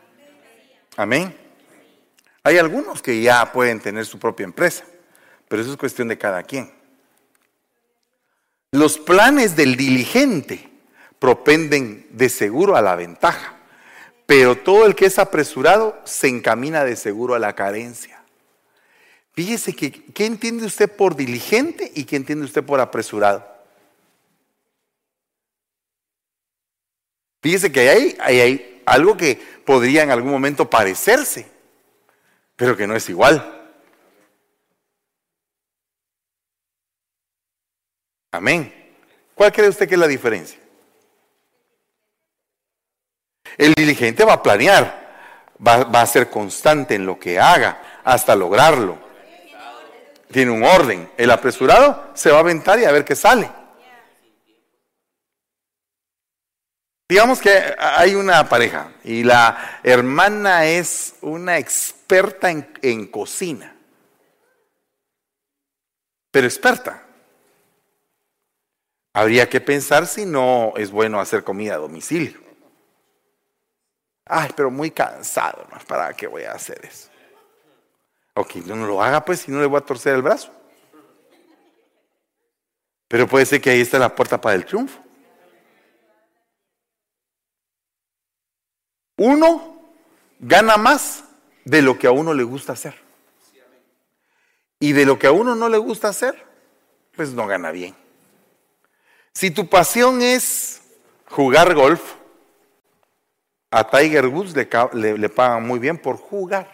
Amén. Hay algunos que ya pueden tener su propia empresa, pero eso es cuestión de cada quien. Los planes del diligente propenden de seguro a la ventaja, pero todo el que es apresurado se encamina de seguro a la carencia. Fíjese que, ¿qué entiende usted por diligente y qué entiende usted por apresurado? Fíjese que hay, hay algo que podría en algún momento parecerse, pero que no es igual. Amén. ¿Cuál cree usted que es la diferencia? El diligente va a planear, va, a ser constante en lo que haga hasta lograrlo. Tiene un orden. El apresurado se va a aventar y a ver qué sale. Digamos que hay una pareja y la hermana es una experta en, cocina, pero experta. Habría que pensar si no es bueno hacer comida a domicilio. Ay, pero muy cansado, ¿para qué voy a hacer eso? Ok, no lo haga pues si no le voy a torcer el brazo. Pero puede ser que ahí está la puerta para el triunfo. Uno gana más de lo que a uno le gusta hacer. Y de lo que a uno no le gusta hacer, pues no gana bien. Si tu pasión es jugar golf, a Tiger Woods le, pagan muy bien por jugar.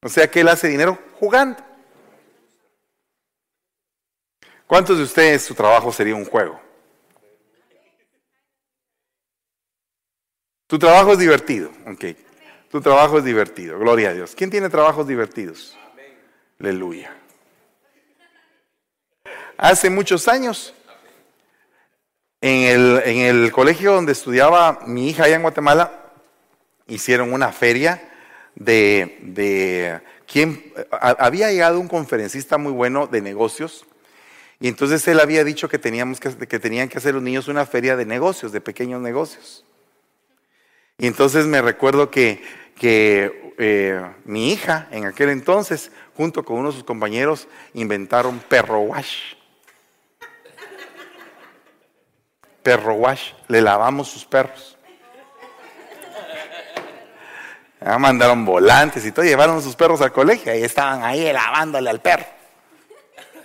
O sea que él hace dinero jugando. ¿Cuántos de ustedes su trabajo sería un juego? Tu trabajo es divertido, ok. Tu trabajo es divertido, gloria a Dios. ¿Quién tiene trabajos divertidos? Aleluya. Hace muchos años, en el, en el colegio donde estudiaba mi hija allá en Guatemala, hicieron una feria de, de quién, había llegado un conferencista muy bueno de negocios, y entonces él había dicho que, teníamos que, que tenían que hacer los niños una feria de negocios, de pequeños negocios. Y entonces me recuerdo que, que eh, mi hija en aquel entonces, junto con uno de sus compañeros, inventaron perro wash. Perro wash, le lavamos sus perros. Ya mandaron volantes y todo, llevaron sus perros al colegio y estaban ahí lavándole al perro.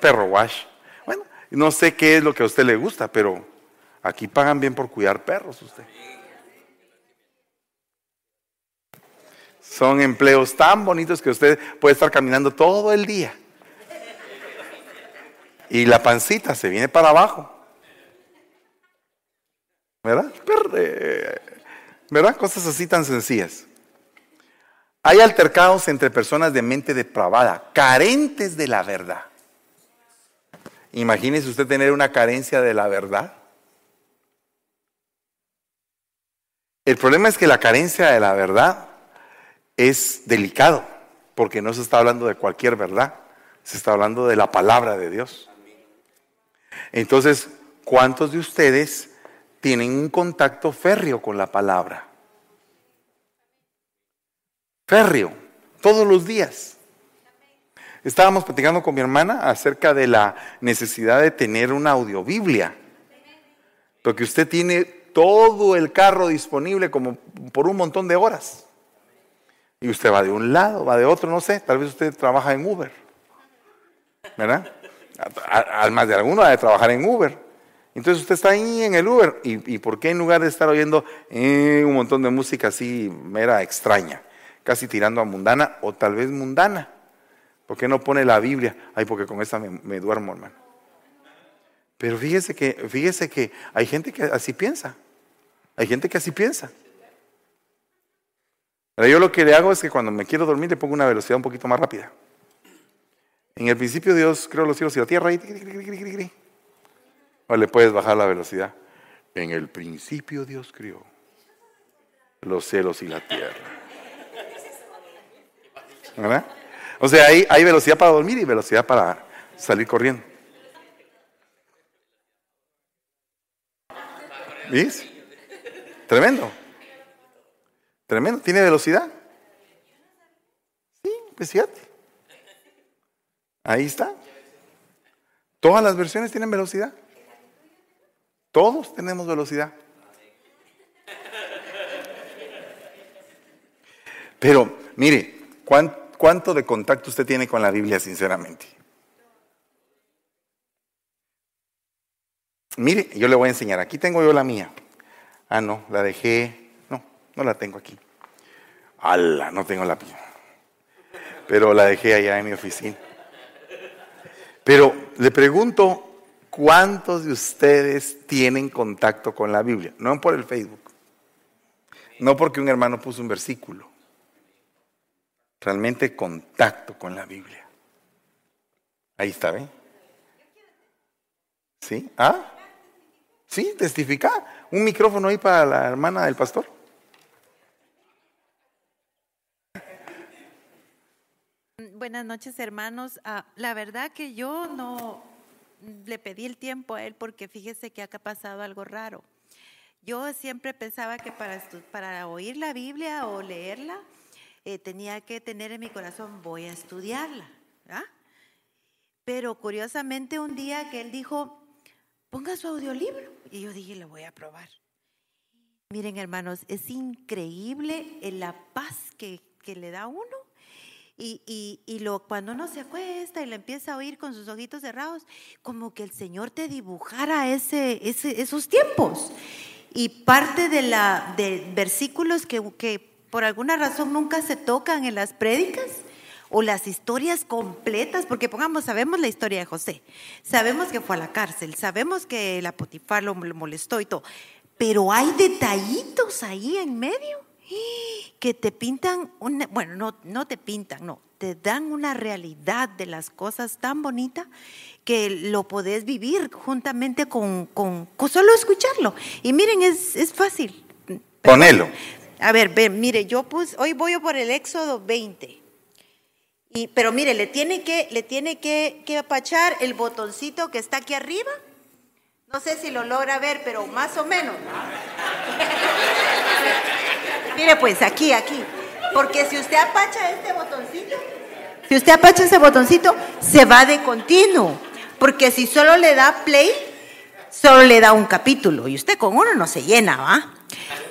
Perro wash. Bueno, no sé qué es lo que a usted le gusta, pero aquí pagan bien por cuidar perros usted. Son empleos tan bonitos que usted puede estar caminando todo el día. Y la pancita se viene para abajo. ¿Verdad? ¿Verdad? Cosas así tan sencillas. Hay altercados entre personas de mente depravada, carentes de la verdad. Imagínese usted tener una carencia de la verdad. El problema es que la carencia de la verdad es delicado, porque no se está hablando de cualquier verdad, se está hablando de la palabra de Dios. Entonces, ¿cuántos de ustedes tienen un contacto férreo con la palabra? Férreo, todos los días. Estábamos platicando con mi hermana acerca de la necesidad de tener una audiobiblia, porque usted tiene todo el carro disponible como por un montón de horas. Y usted va de un lado, va de otro, no sé, tal vez usted trabaja en Uber. ¿Verdad? Además de alguno ha de trabajar en Uber. Entonces usted está ahí en el Uber. ¿Y, por qué en lugar de estar oyendo eh, un montón de música así mera extraña, casi tirando a mundana o tal vez mundana? ¿Por qué no pone la Biblia? Ay, porque con esa me, me duermo, hermano. Pero fíjese que, fíjese que hay gente que así piensa. Hay gente que así piensa. Pero yo lo que le hago es que cuando me quiero dormir le pongo una velocidad un poquito más rápida. En el principio Dios creó los cielos y la tierra y... O le puedes bajar la velocidad. En el principio Dios creó los cielos y la tierra. O sea, hay, hay velocidad para dormir y velocidad para salir corriendo. ¿Ves? Tremendo. Tremendo, ¿tiene velocidad? Sí, pues fíjate. Ahí está. Todas las versiones tienen velocidad. Todos tenemos velocidad. Pero, mire, ¿cuánto de contacto usted tiene con la Biblia, sinceramente? Mire, yo le voy a enseñar. Aquí tengo yo la mía. Ah, no, la dejé no la tengo aquí. ¡Hala! No tengo la. Pero la dejé allá en mi oficina. Pero le pregunto, ¿cuántos de ustedes tienen contacto con la Biblia? No por el Facebook. No porque un hermano puso un versículo. Realmente contacto con la Biblia. Ahí está, ¿ven? ¿Sí? ¿Ah? ¿Sí? ¿Testifica? ¿Un micrófono ahí para la hermana del pastor? Buenas noches, hermanos. Ah, la verdad que yo no le pedí el tiempo a él porque fíjese que acá ha pasado algo raro. Yo siempre pensaba que para, para oír la Biblia o leerla eh, tenía que tener en mi corazón, voy a estudiarla. Pero curiosamente un día que él dijo, ponga su audiolibro. Y yo dije, lo voy a probar. Miren, hermanos, es increíble la paz que, que le da a uno. Y, y, y, lo, cuando uno se acuesta y le empieza a oír con sus ojitos cerrados, como que el Señor te dibujara ese, ese esos tiempos. Y parte de, la, de versículos que, que por alguna razón nunca se tocan en las prédicas, o las historias completas, porque pongamos, sabemos la historia de José, sabemos que fue a la cárcel, sabemos que la Potifar lo molestó y todo, pero hay detallitos ahí en medio que te pintan, una, bueno, no, no te pintan, no, te dan una realidad de las cosas tan bonitas que lo podés vivir juntamente con, con, solo escucharlo. Y miren, es, es fácil. Ponelo. A ver, mire, yo puse, hoy voy por el Éxodo 20 pero mire, le tiene que, le tiene que, que apachar el botoncito que está aquí arriba. No sé si lo logra ver, pero más o menos. Mire, pues aquí, aquí. Porque si usted apacha este botoncito, si usted apacha ese botoncito, se va de continuo. Porque si solo le da play, solo le da un capítulo. Y usted con uno no se llena, ¿va?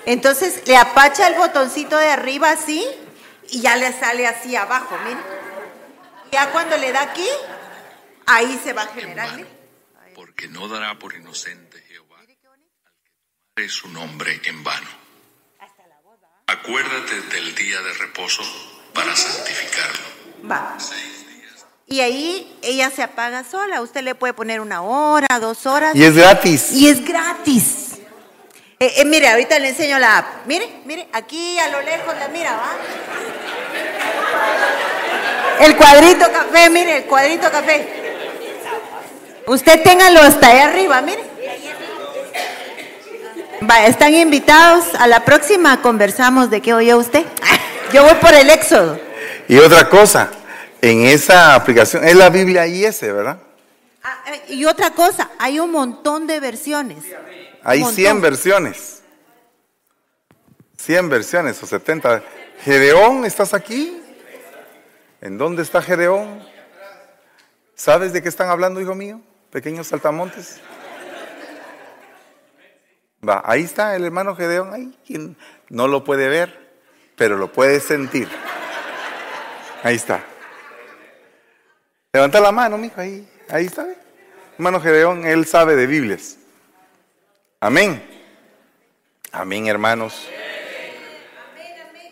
Entonces le apacha el botoncito de arriba así y ya le sale así abajo, mire. Ya cuando le da aquí, ahí se va a generar. porque no dará por inocente Jehová al que tomare su nombre en vano. Acuérdate del día de reposo para santificarlo. Va. Y ahí ella se apaga sola. Usted le puede poner una hora, dos horas. Y es gratis. Y es gratis. Eh, eh, mire, ahorita le enseño la app. Mire, mire, aquí a lo lejos la mira, ¿va? El cuadrito café, mire, el cuadrito café. Usted téngalo hasta ahí arriba, mire. Va, están invitados. A la próxima conversamos de qué oye usted. (laughs) Yo voy por el éxodo. Y otra cosa, en esa aplicación, es la Biblia IS, ¿verdad? Ah, eh, y otra cosa, hay un montón de versiones. Hay 100 versiones. 100 versiones o 70. Gedeón, ¿estás aquí? ¿En dónde está Gedeón? ¿Sabes de qué están hablando, hijo mío? Pequeños saltamontes. Va, ahí está el hermano Gedeón, ahí, quien no lo puede ver, pero lo puede sentir. Ahí está. Levanta la mano, mijo, ahí, ahí está. Hermano Gedeón, él sabe de Biblias. Amén. Amén, hermanos.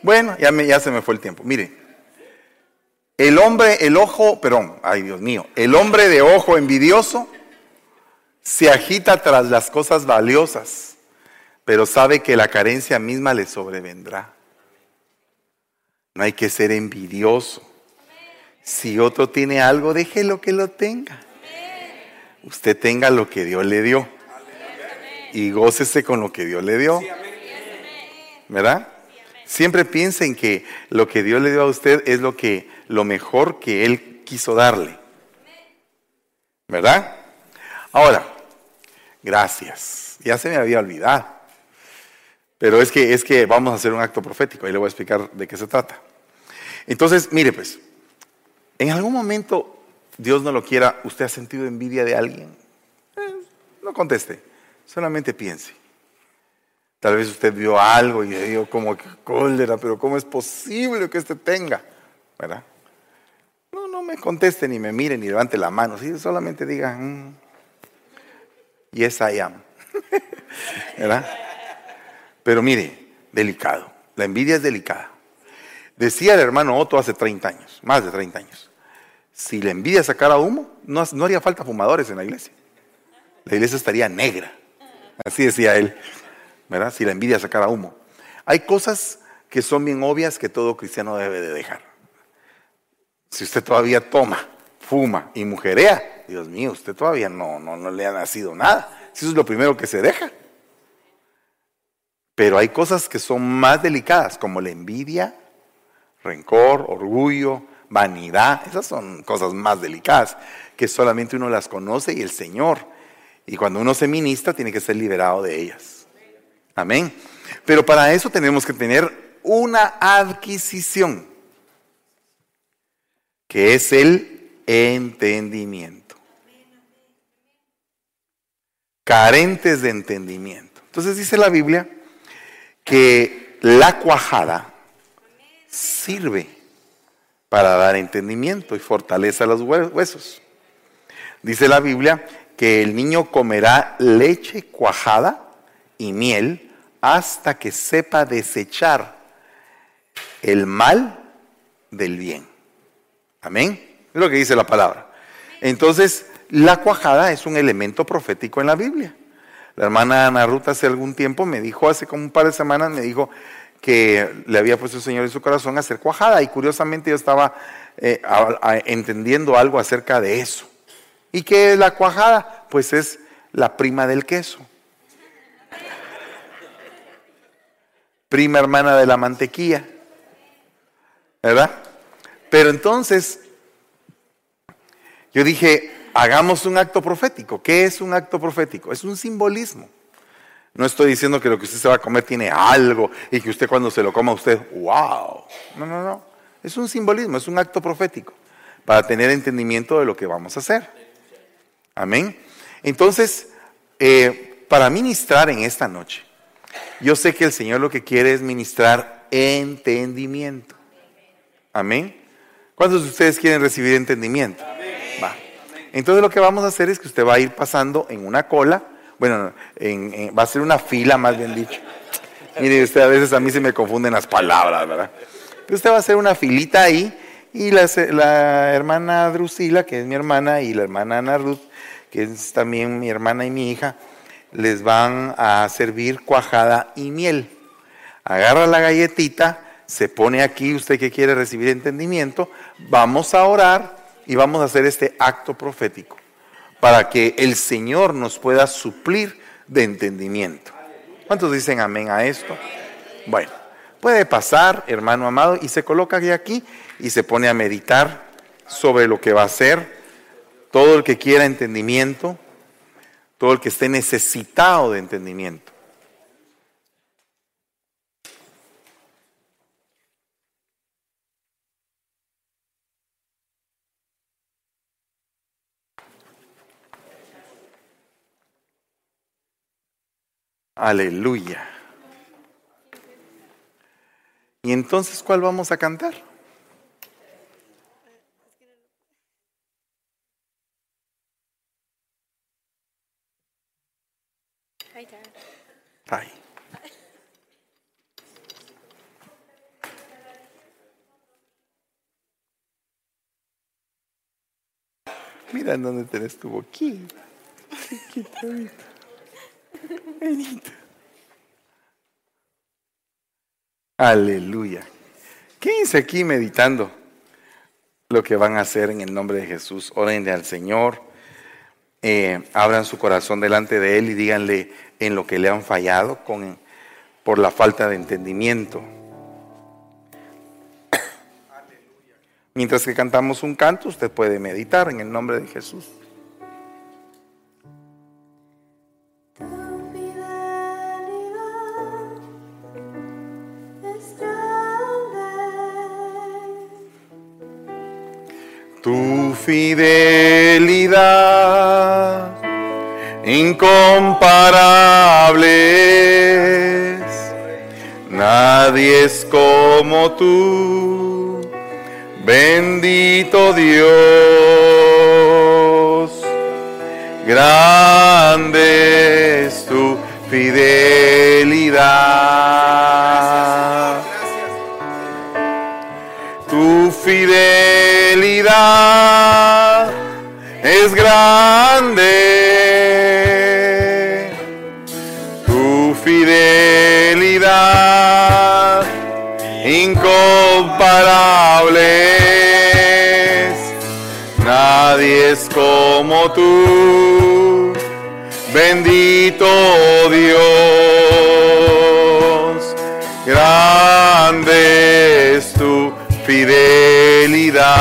Bueno, ya, me, ya se me fue el tiempo. Mire, el hombre, el ojo, perdón, ay Dios mío, el hombre de ojo envidioso se agita tras las cosas valiosas, pero sabe que la carencia misma le sobrevendrá. No hay que ser envidioso. Si otro tiene algo, déjelo que lo tenga. Usted tenga lo que Dios le dio. Y gócese con lo que Dios le dio. ¿Verdad? Siempre piensen que lo que Dios le dio a usted es lo que lo mejor que él quiso darle. ¿Verdad? Ahora, gracias. Ya se me había olvidado. Pero es que es que vamos a hacer un acto profético y le voy a explicar de qué se trata. Entonces, mire pues, en algún momento Dios no lo quiera, ¿usted ha sentido envidia de alguien? Eh, no conteste, solamente piense. Tal vez usted vio algo y le dio como que cólera, pero ¿cómo es posible que este tenga? ¿Verdad? No, no me conteste ni me mire ni levante la mano, ¿sí? solamente diga, mm, yes I am. (laughs) ¿Verdad? Pero mire, delicado. La envidia es delicada. Decía el hermano Otto hace 30 años, más de 30 años, si la envidia sacara humo, no, no haría falta fumadores en la iglesia. La iglesia estaría negra. Así decía él. ¿verdad? Si la envidia sacara humo. Hay cosas que son bien obvias que todo cristiano debe de dejar. Si usted todavía toma, fuma y mujerea, Dios mío, usted todavía no, no, no le ha nacido nada. Si eso es lo primero que se deja. Pero hay cosas que son más delicadas, como la envidia, rencor, orgullo, vanidad. Esas son cosas más delicadas, que solamente uno las conoce y el Señor. Y cuando uno se ministra, tiene que ser liberado de ellas. Amén. Pero para eso tenemos que tener una adquisición, que es el entendimiento. Carentes de entendimiento. Entonces dice la Biblia que la cuajada sirve para dar entendimiento y fortaleza a los huesos. Dice la Biblia que el niño comerá leche cuajada y miel hasta que sepa desechar el mal del bien. Amén. Es lo que dice la palabra. Entonces, la cuajada es un elemento profético en la Biblia. La hermana Ana hace algún tiempo me dijo, hace como un par de semanas, me dijo que le había puesto el Señor en su corazón a hacer cuajada y curiosamente yo estaba eh, entendiendo algo acerca de eso. ¿Y qué es la cuajada? Pues es la prima del queso. Prima hermana de la mantequilla. ¿Verdad? Pero entonces, yo dije, hagamos un acto profético. ¿Qué es un acto profético? Es un simbolismo. No estoy diciendo que lo que usted se va a comer tiene algo y que usted cuando se lo coma usted, wow. No, no, no. Es un simbolismo, es un acto profético para tener entendimiento de lo que vamos a hacer. Amén. Entonces, eh, para ministrar en esta noche, yo sé que el Señor lo que quiere es ministrar entendimiento. Amén. ¿Cuántos de ustedes quieren recibir entendimiento? Va. Entonces lo que vamos a hacer es que usted va a ir pasando en una cola, bueno, va a ser una fila más bien dicho. Mire, usted a veces a mí se me confunden las palabras, ¿verdad? Pero usted va a hacer una filita ahí y la, la hermana Drusila, que es mi hermana, y la hermana Ana Ruth, que es también mi hermana y mi hija, les van a servir cuajada y miel. Agarra la galletita, se pone aquí, usted que quiere recibir entendimiento, vamos a orar y vamos a hacer este acto profético para que el Señor nos pueda suplir de entendimiento. ¿Cuántos dicen amén a esto? Bueno, puede pasar, hermano amado, y se coloca aquí y se pone a meditar sobre lo que va a hacer todo el que quiera entendimiento, todo el que esté necesitado de entendimiento. Aleluya. ¿Y entonces cuál vamos a cantar? Ay. Mira en dónde tenés tu. Chiquita, Aleluya. Quédense aquí meditando lo que van a hacer en el nombre de Jesús. Orenle al Señor. Eh, abran su corazón delante de Él y díganle en lo que le han fallado con, por la falta de entendimiento. (coughs) Mientras que cantamos un canto, usted puede meditar en el nombre de Jesús. Tu fidelidad incomparables, nadie es como tú, bendito Dios, grande es tu fidelidad. Grande. Tu fidelidad incomparable. Nadie es como tú. Bendito Dios. Grande es tu fidelidad.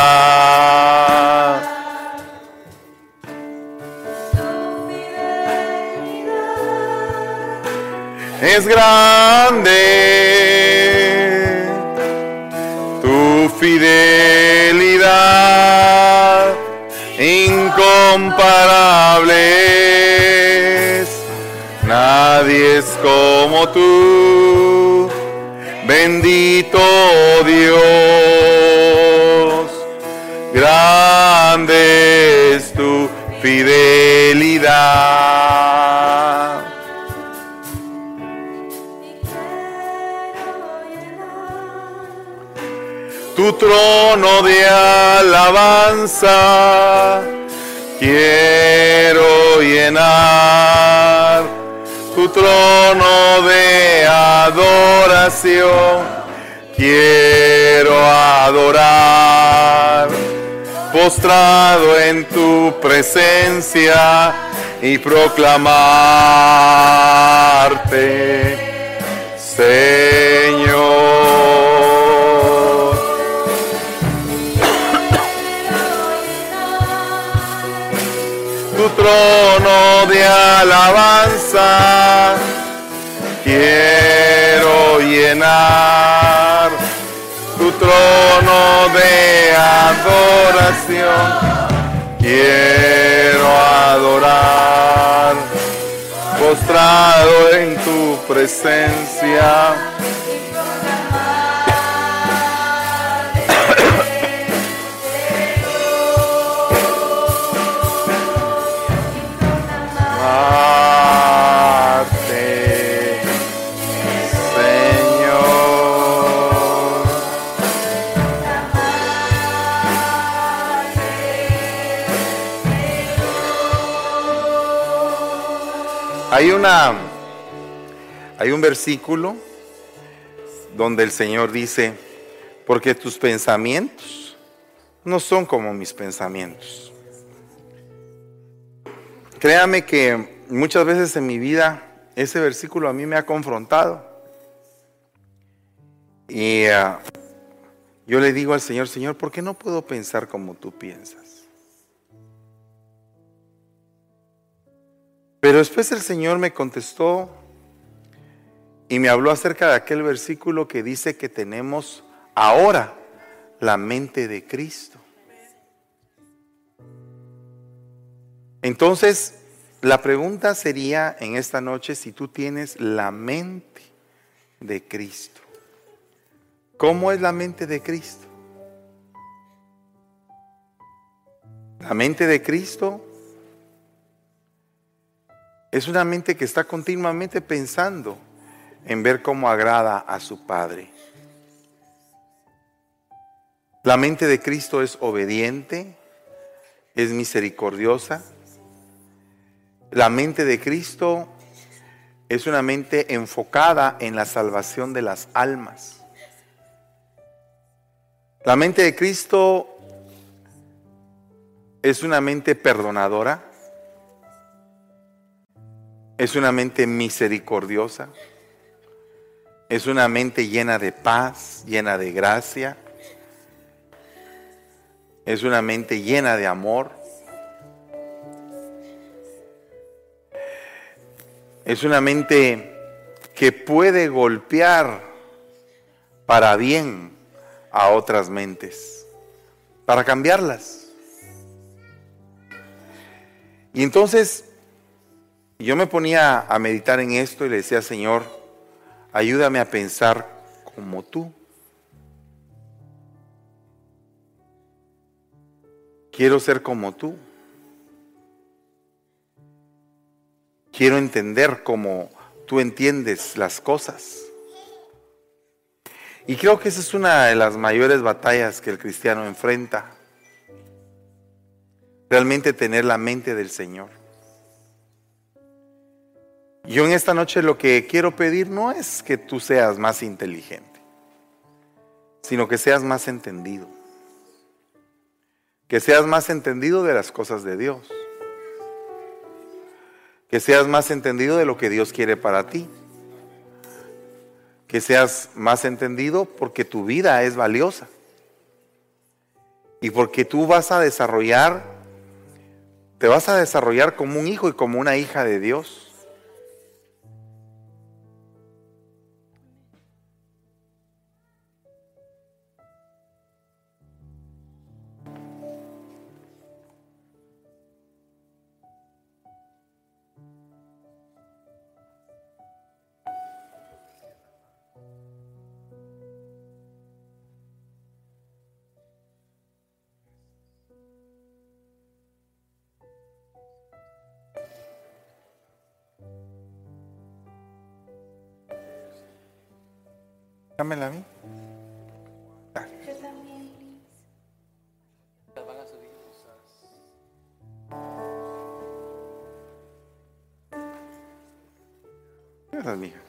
Grande tu fidelidad, incomparable. Nadie es como tú Bendito Dios, grande es tu fidelidad. Tu trono de alabanza quiero llenar tu trono de adoración. Quiero adorar, postrado en tu presencia y proclamarte, Señor. Tu trono de alabanza quiero llenar tu trono de adoración. Quiero adorar, postrado en tu presencia. Hay un versículo donde el Señor dice, porque tus pensamientos no son como mis pensamientos. Créame que muchas veces en mi vida ese versículo a mí me ha confrontado. Y ah, yo le digo al Señor, Señor, ¿por qué no puedo pensar como tú piensas? Pero después el Señor me contestó y me habló acerca de aquel versículo que dice que tenemos ahora la mente de Cristo. Entonces, la pregunta sería en esta noche si tú tienes la mente de Cristo. ¿Cómo es la mente de Cristo? La mente de Cristo es una mente que está continuamente pensando en ver cómo agrada a su Padre. La mente de Cristo es obediente, es misericordiosa. La mente de Cristo es una mente enfocada en la salvación de las almas. La mente de Cristo es una mente perdonadora, es una mente misericordiosa, es una mente llena de paz, llena de gracia, es una mente llena de amor. Es una mente que puede golpear para bien a otras mentes, para cambiarlas. Y entonces yo me ponía a meditar en esto y le decía, Señor, ayúdame a pensar como tú. Quiero ser como tú. Quiero entender como tú entiendes las cosas. Y creo que esa es una de las mayores batallas que el cristiano enfrenta. Realmente tener la mente del Señor. Yo en esta noche lo que quiero pedir no es que tú seas más inteligente, sino que seas más entendido. Que seas más entendido de las cosas de Dios. Que seas más entendido de lo que Dios quiere para ti. Que seas más entendido porque tu vida es valiosa. Y porque tú vas a desarrollar, te vas a desarrollar como un hijo y como una hija de Dios. Dámela a mí. Gracias, mija.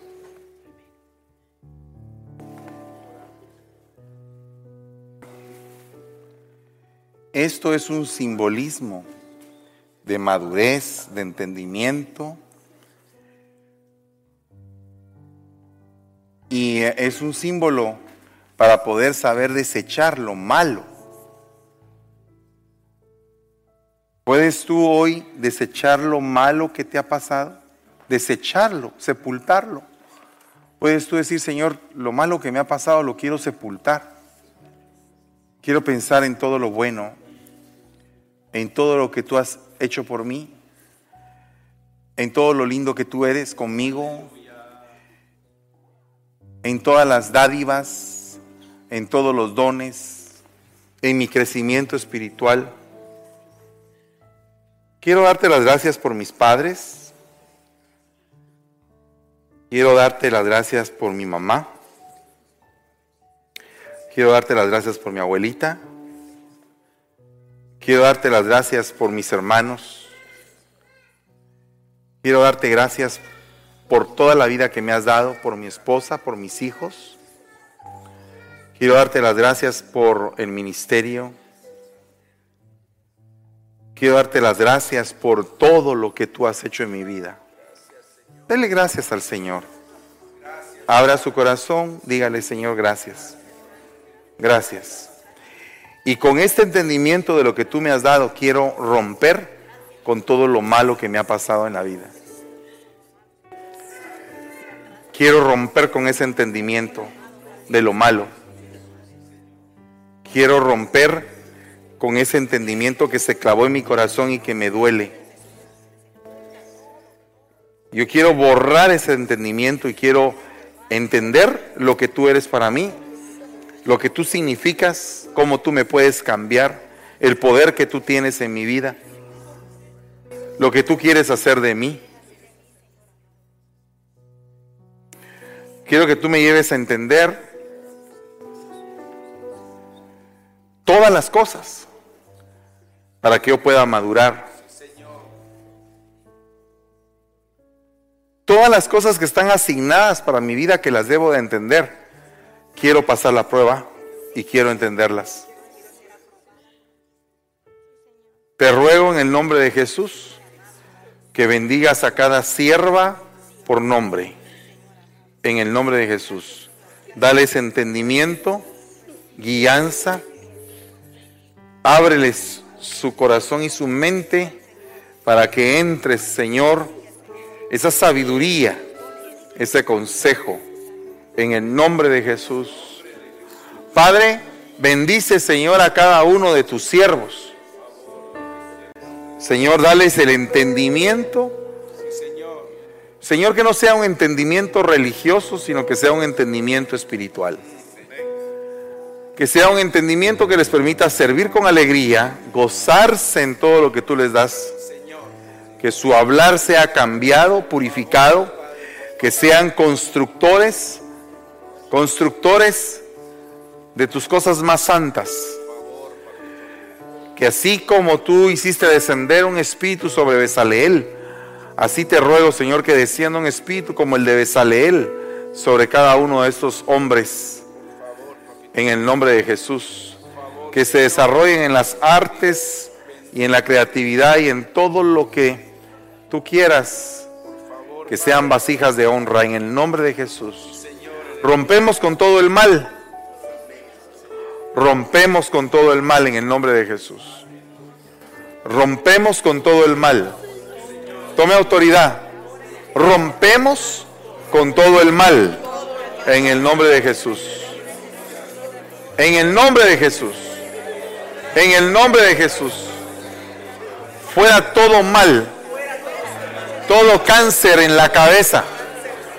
Esto es un simbolismo de madurez, de entendimiento. Y es un símbolo para poder saber desechar lo malo. ¿Puedes tú hoy desechar lo malo que te ha pasado? Desecharlo, sepultarlo. Puedes tú decir, Señor, lo malo que me ha pasado lo quiero sepultar. Quiero pensar en todo lo bueno, en todo lo que tú has hecho por mí, en todo lo lindo que tú eres conmigo, en todas las dádivas, en todos los dones, en mi crecimiento espiritual. Quiero darte las gracias por mis padres. Quiero darte las gracias por mi mamá. Quiero darte las gracias por mi abuelita. Quiero darte las gracias por mis hermanos. Quiero darte gracias por toda la vida que me has dado, por mi esposa, por mis hijos. Quiero darte las gracias por el ministerio. Quiero darte las gracias por todo lo que tú has hecho en mi vida. Dele gracias al Señor. Abra su corazón, dígale Señor, gracias. Gracias. Y con este entendimiento de lo que tú me has dado, quiero romper con todo lo malo que me ha pasado en la vida. Quiero romper con ese entendimiento de lo malo. Quiero romper con ese entendimiento que se clavó en mi corazón y que me duele. Yo quiero borrar ese entendimiento y quiero entender lo que tú eres para mí lo que tú significas, cómo tú me puedes cambiar, el poder que tú tienes en mi vida, lo que tú quieres hacer de mí. Quiero que tú me lleves a entender todas las cosas para que yo pueda madurar. Todas las cosas que están asignadas para mi vida que las debo de entender quiero pasar la prueba y quiero entenderlas. Te ruego en el nombre de Jesús que bendigas a cada sierva por nombre. En el nombre de Jesús. Dales entendimiento, guianza. Ábreles su corazón y su mente para que entre, Señor, esa sabiduría, ese consejo en el nombre de Jesús. Padre, bendice, Señor, a cada uno de tus siervos. Señor, dales el entendimiento. Señor, que no sea un entendimiento religioso, sino que sea un entendimiento espiritual. Que sea un entendimiento que les permita servir con alegría, gozarse en todo lo que tú les das. Que su hablar sea cambiado, purificado, que sean constructores constructores de tus cosas más santas. Que así como tú hiciste descender un espíritu sobre Besaleel, así te ruego, Señor, que descienda un espíritu como el de Besaleel sobre cada uno de estos hombres. En el nombre de Jesús. Que se desarrollen en las artes y en la creatividad y en todo lo que tú quieras. Que sean vasijas de honra en el nombre de Jesús. Rompemos con todo el mal. Rompemos con todo el mal en el nombre de Jesús. Rompemos con todo el mal. Tome autoridad. Rompemos con todo el mal en el nombre de Jesús. En el nombre de Jesús. En el nombre de Jesús. Fuera todo mal. Todo cáncer en la cabeza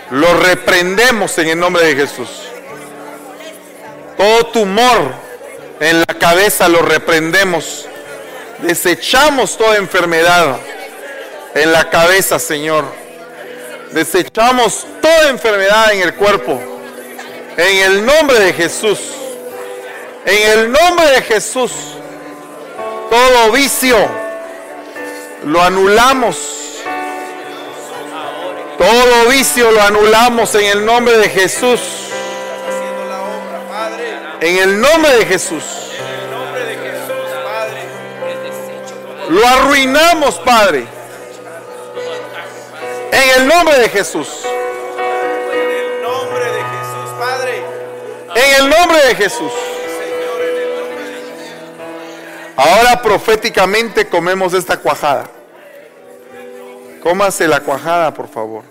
lo reprendemos en el nombre de Jesús. Todo tumor en la cabeza lo reprendemos. Desechamos toda enfermedad en la cabeza, Señor. Desechamos toda enfermedad en el cuerpo. En el nombre de Jesús. En el nombre de Jesús. Todo vicio lo anulamos. Todo vicio lo anulamos en el nombre de Jesús. En el nombre de Jesús. Lo arruinamos, Padre. En el nombre de Jesús. En el nombre de Jesús, Padre. En el nombre de Jesús. Ahora proféticamente comemos esta cuajada. Cómase la cuajada, por favor.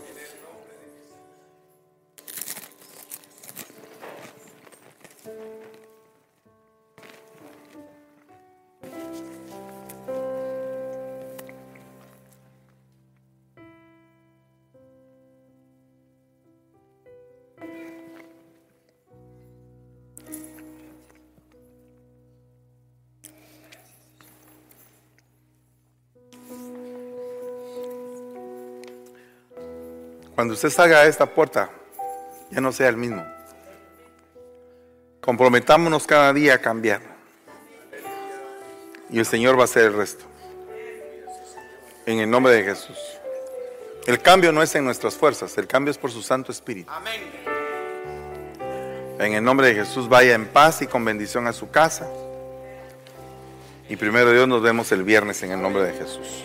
Cuando usted salga de esta puerta, ya no sea el mismo. Comprometámonos cada día a cambiar. Y el Señor va a hacer el resto. En el nombre de Jesús. El cambio no es en nuestras fuerzas, el cambio es por su Santo Espíritu. Amén. En el nombre de Jesús vaya en paz y con bendición a su casa. Y primero Dios nos vemos el viernes en el nombre de Jesús.